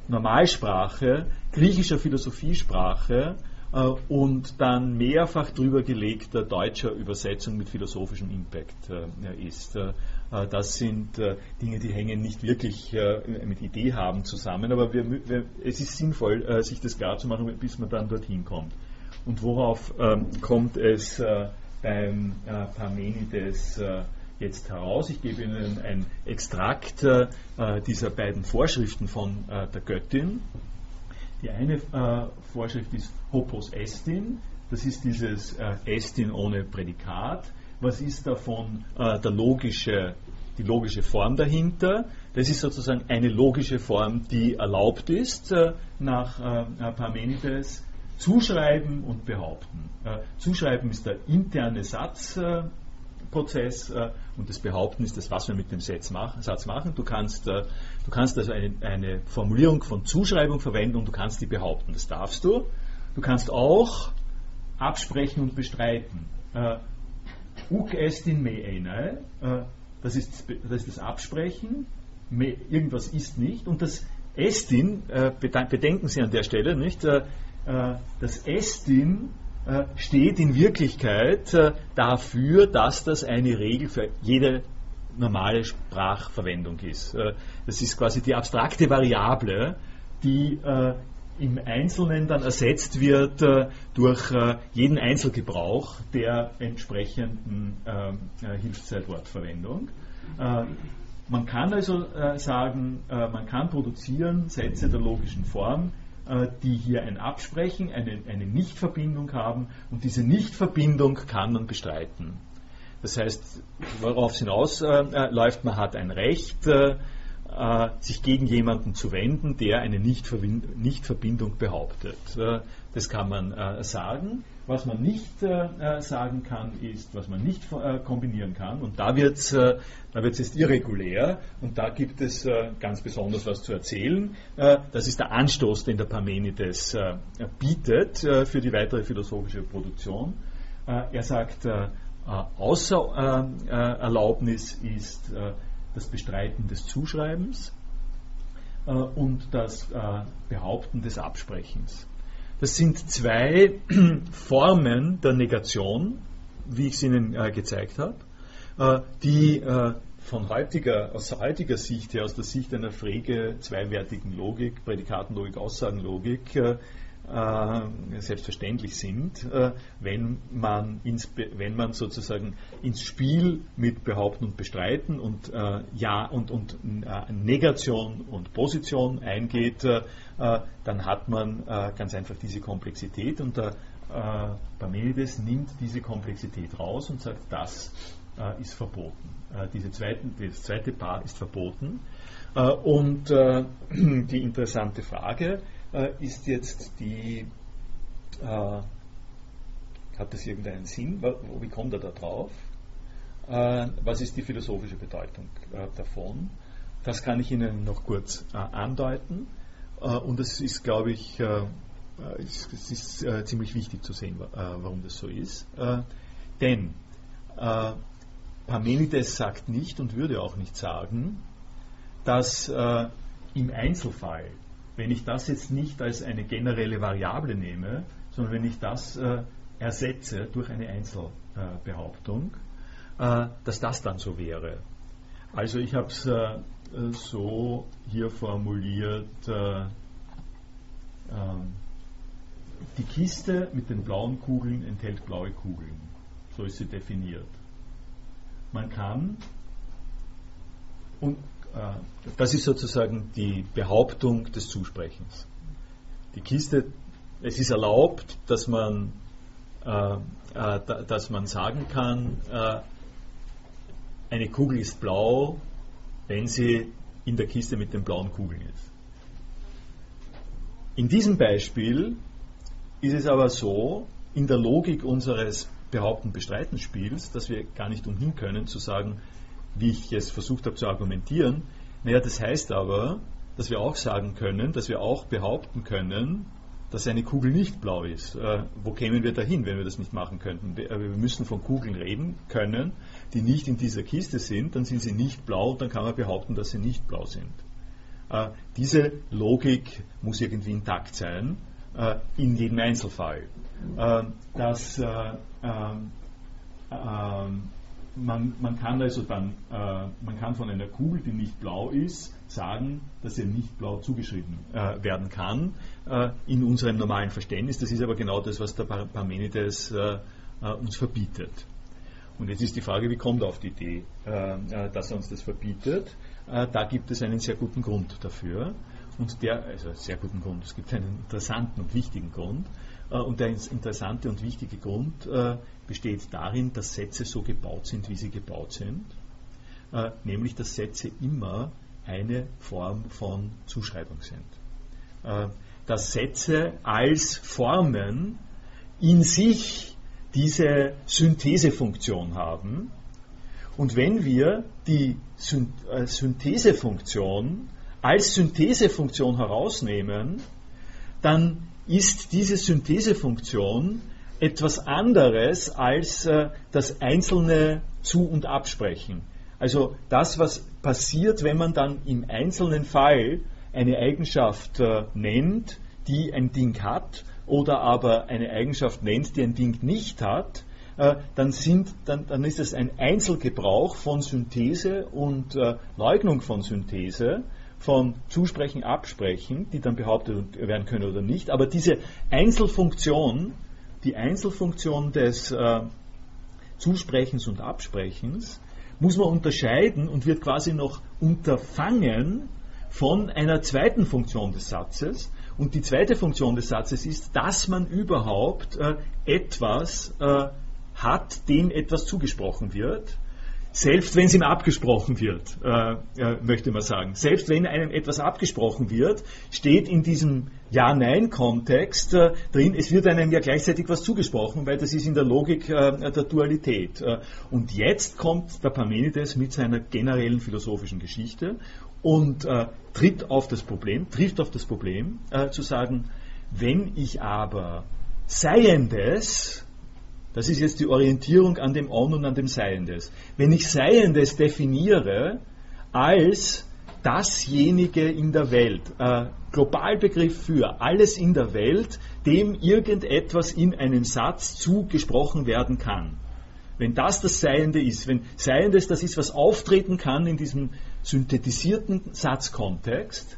Normalsprache, griechischer Philosophiesprache äh, und dann mehrfach drüber gelegter deutscher Übersetzung mit philosophischem Impact äh, ist. Äh, das sind äh, Dinge, die hängen nicht wirklich äh, mit Idee haben zusammen, aber wir, wir, es ist sinnvoll, äh, sich das klar zu machen, bis man dann dorthin kommt. Und worauf ähm, kommt es beim Parmenides jetzt heraus. Ich gebe Ihnen ein Extrakt äh, dieser beiden Vorschriften von äh, der Göttin. Die eine äh, Vorschrift ist Hopos Estin, das ist dieses äh, Estin ohne Prädikat. Was ist davon äh, der logische, die logische Form dahinter? Das ist sozusagen eine logische Form, die erlaubt ist äh, nach Parmenides. Zuschreiben und behaupten. Zuschreiben ist der interne Satz Prozess äh, und das Behaupten ist das, was wir mit dem Satz machen. Du kannst, äh, du kannst also eine, eine, Formulierung von Zuschreibung verwenden und du kannst die behaupten. Das darfst du. Du kannst auch absprechen und bestreiten. Äh, Uk est in me eine, äh, das, ist, das ist das Absprechen, me, irgendwas ist nicht und das Estin, äh, bedenken Sie an der Stelle, nicht? Äh, das Estin äh, steht in Wirklichkeit äh, dafür, dass das eine Regel für jede normale Sprachverwendung ist. Äh, das ist quasi die abstrakte Variable, die im Einzelnen dann ersetzt wird durch jeden Einzelgebrauch der entsprechenden Hilfszeitwortverwendung. Man kann also sagen, man kann produzieren Sätze der logischen Form, äh, die hier ein Absprechen, eine, eine Nichtverbindung haben und diese Nichtverbindung kann man bestreiten. Das heißt, worauf es hinausläuft, äh, man hat ein Recht, äh, sich gegen jemanden zu wenden, der eine Nichtverbindung behauptet. Das kann man sagen. Was man nicht äh, sagen kann, ist, was man nicht äh, kombinieren kann. Und da wird es äh, da jetzt irregulär. Und da gibt es äh, ganz besonders was zu erzählen. Äh, das ist der Anstoß, den der Parmenides äh, bietet für die weitere philosophische Produktion. er sagt, außer Erlaubnis ist das Bestreiten des Zuschreibens und das Behaupten des Absprechens. Das sind zwei Formen der Negation, wie ich es Ihnen äh, gezeigt habe, äh, die äh, von heutiger, aus heutiger Sicht her, aus der Sicht einer Frege zweiwertigen Logik, Prädikatenlogik, Aussagenlogik, äh, äh, selbstverständlich sind, äh, wenn, man ins, wenn man sozusagen ins Spiel mit Behaupten und Bestreiten und äh, Ja und, und Negation und Position eingeht, dann hat man ganz einfach diese Komplexität und der Parmenides nimmt diese Komplexität raus und sagt, das ist verboten. Diese zweiten, das zweite Paar ist verboten. Und die interessante Frage, äh, ist jetzt die, äh, hat das irgendeinen Sinn? Wie kommt er da drauf? Äh, was ist die philosophische Bedeutung äh, davon? Das kann ich Ihnen noch kurz äh, andeuten. und es ist, glaube ich, es ist ziemlich wichtig zu sehen, warum das so ist. denn Parmenides sagt nicht und würde auch nicht sagen, dass im Einzelfall, wenn ich das jetzt nicht als eine generelle Variable nehme, sondern wenn ich das ersetze durch eine Einzelbehauptung, äh, dass das dann so wäre. Also ich habe es äh, so hier formuliert, äh, ähm, die Kiste mit den blauen Kugeln enthält blaue Kugeln. So ist sie definiert. Man kann, und äh, das ist sozusagen die Behauptung des Zusprechens. Die Kiste, es ist erlaubt, dass man, äh, äh, dass man sagen kann, eine Kugel ist blau, wenn sie in der Kiste mit den blauen Kugeln ist. In diesem Beispiel ist es aber so, in der Logik unseres Behaupten-Bestreiten-Spiels, dass wir gar nicht umhin können zu sagen, wie ich es versucht habe zu argumentieren. Naja, das heißt aber, dass wir auch sagen können, dass wir auch behaupten können, dass eine Kugel nicht blau ist. Äh, wo kämen wir dahin, wenn wir das nicht machen könnten? Wir, wir müssen von Kugeln reden können, die nicht in dieser Kiste sind, dann sind sie nicht blau und dann kann man behaupten, dass sie nicht blau sind. Äh, diese Logik muss irgendwie intakt sein, äh, in jedem Einzelfall. Äh, dass, äh, ähm, ähm, man, man, kann also dann, äh, man kann von einer Kugel, die nicht blau ist, sagen, dass sie nicht blau zugeschrieben äh, werden kann, in unserem normalen Verständnis. Das ist aber genau das, was der Parmenides uns verbietet. Und jetzt ist die Frage, wie kommt er auf die Idee, äh, äh, dass er uns das verbietet? Äh, da gibt es einen sehr guten Grund dafür. Und der, also sehr guten Grund, es gibt einen interessanten und wichtigen Grund. Und der interessante und wichtige Grund besteht darin, dass Sätze so gebaut sind, wie sie gebaut sind. Nämlich, dass Sätze immer eine Form von Zuschreibung sind. Dass Sätze als Formen in sich diese Synthesefunktion haben. Und wenn wir die äh, Synthesefunktion als Synthesefunktion herausnehmen, dann ist diese Synthesefunktion etwas anderes als äh, das einzelne Zu- und Absprechen. Also das, was passiert, wenn man dann im einzelnen Fall eine Eigenschaft äh, nennt, die ein Ding hat oder aber eine Eigenschaft nennt, die ein Ding nicht hat, äh, dann, sind, dann, dann, ist es ein Einzelgebrauch von Synthese und Leugnung von Synthese, von Zusprechen, Absprechen, die dann behauptet werden können oder nicht. Aber diese Einzelfunktion, die Einzelfunktion des äh, Zusprechens und Absprechens, muss man unterscheiden und wird quasi noch unterfangen von einer zweiten Funktion des Satzes, und die zweite Funktion des Satzes ist, dass man überhaupt äh, etwas äh, hat, dem etwas zugesprochen wird, selbst wenn es ihm abgesprochen wird, äh, äh, möchte man sagen. Selbst wenn einem etwas abgesprochen wird, steht in diesem Ja-Nein-Kontext äh, drin, es wird einem ja gleichzeitig was zugesprochen, weil das ist in der Logik äh, der Dualität. Äh, und jetzt kommt der Parmenides mit seiner generellen philosophischen Geschichte und äh, tritt auf das Problem, trifft auf das Problem, zu sagen, wenn ich aber Seiendes, das ist jetzt die Orientierung an dem On und an dem Seiendes, wenn ich Seiendes definiere als dasjenige in der Welt, äh, Globalbegriff für alles in der Welt, dem irgendetwas in einem Satz zugesprochen werden kann. Wenn das das Seiende ist, wenn Seiendes das ist, was auftreten kann in diesem synthetisierten Satzkontext,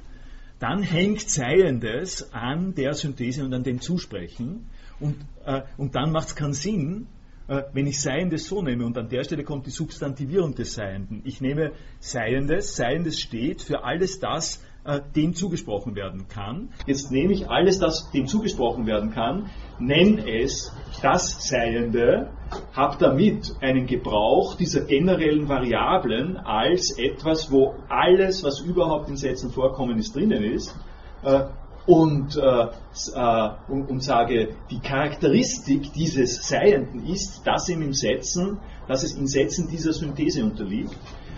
dann hängt Seiendes an der Synthese und an dem Zusprechen. Und, äh, und dann macht es keinen Sinn, äh, wenn ich Seiendes so nehme. Und an der Stelle kommt die Substantivierung des Seienden. Ich nehme Seiendes, Seiendes steht für alles das, äh, dem zugesprochen werden kann. Jetzt nehme ich alles das, dem zugesprochen werden kann, nenne es das Seiende, habe damit einen Gebrauch dieser generellen Variablen als etwas, wo alles, was überhaupt in Sätzen vorkommen ist, drinnen ist. Äh, und, äh, äh, und, und, sage, die Charakteristik dieses Seienden ist, dass ihm im Setzen, dass es in Sätzen dieser Synthese unterliegt.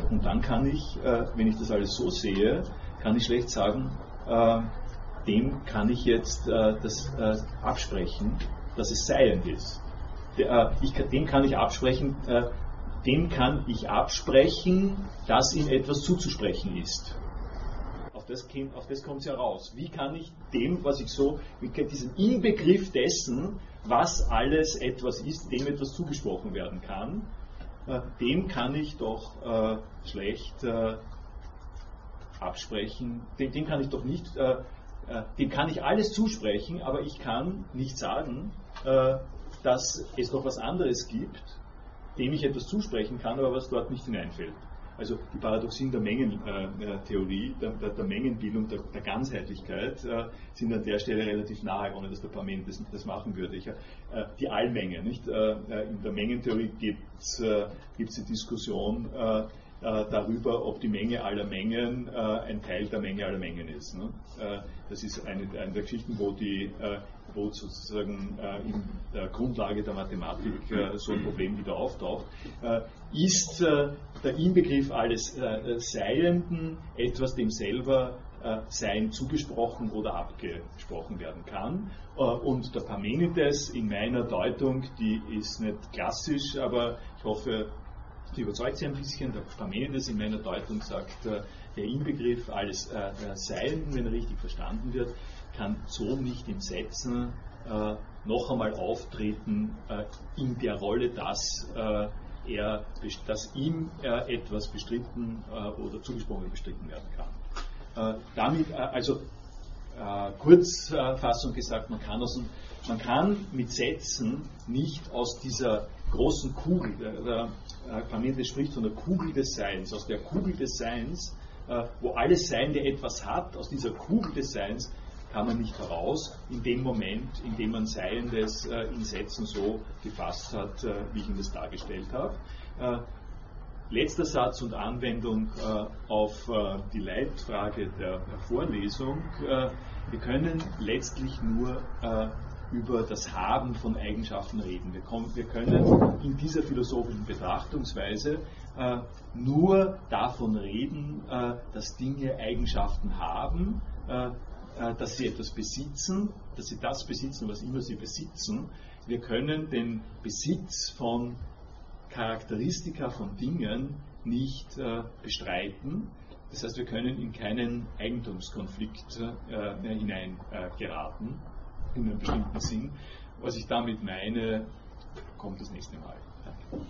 Und dann kann ich, äh, wenn ich das alles so sehe, kann ich schlecht sagen, äh, dem kann ich jetzt äh, das äh, absprechen, dass es seiend ist. Der, ich, dem kann ich absprechen, dem kann ich absprechen, dass ihm etwas zuzusprechen ist das, auf das kommt es ja raus. Wie kann ich dem, was ich so, diesen Inbegriff dessen, was alles etwas ist, dem etwas zugesprochen werden kann, äh, dem kann ich doch äh, schlecht äh, absprechen, dem, dem, kann ich doch nicht, äh, äh, dem kann ich alles zusprechen, aber ich kann nicht sagen, äh, dass es noch was anderes gibt, dem ich etwas zusprechen kann, aber was dort nicht hineinfällt. Also die Paradoxien der Mengentheorie, der, der, der Mengenbildung, der, der Ganzheitlichkeit äh, sind an der Stelle relativ nahe, ohne dass der Parment das, das machen würde. Ich, äh, die Allmenge, nicht? Äh, in der Mengentheorie gibt es die Diskussion darüber, ob die Menge aller Mengen ein Teil der Menge aller Mengen ist. Ne? das ist eine, eine der Geschichten, wo die wo sozusagen äh, in der Grundlage der Mathematik äh, so ein Problem wieder auftaucht, äh, ist äh, der Inbegriff alles äh, Seienden etwas, dem selber äh, Sein zugesprochen oder abgesprochen werden kann. und der Parmenides in meiner Deutung, die ist nicht klassisch, aber ich hoffe, die überzeugt Sie ein bisschen. Der Parmenides in meiner Deutung sagt, der Inbegriff alles Seienden, wenn er richtig verstanden wird, kann so nicht in Sätzen äh, noch einmal auftreten äh, in der Rolle, dass, äh, er, dass ihm äh, etwas bestritten äh, oder zugesprochen bestritten werden kann. Äh, damit, also Kurzfassung gesagt, man kann, aus, man kann mit Sätzen nicht aus dieser großen Kugel, der, der spricht von der Kugel des Seins, aus der Kugel des Seins, wo alles Sein, der etwas hat, aus dieser Kugel des Seins kann man nicht heraus, in dem Moment, in dem man Seiendes äh, in Sätzen so gefasst hat, äh, wie ich Ihnen das dargestellt habe. Äh, letzter Satz und Anwendung äh, auf äh, die Leitfrage der, der Vorlesung. Äh, wir können letztlich nur über das Haben von Eigenschaften reden. Wir, kommen, wir können in dieser philosophischen Betrachtungsweise nur davon reden, dass Dinge Eigenschaften haben, äh, dass sie etwas besitzen, dass sie das besitzen, was immer sie besitzen. Wir können den Besitz von Charakteristika von Dingen nicht äh, bestreiten. Das heißt, wir können in keinen Eigentumskonflikt äh, hineingeraten, in einem bestimmten Sinn. Was ich damit meine, kommt das nächste Mal. Danke.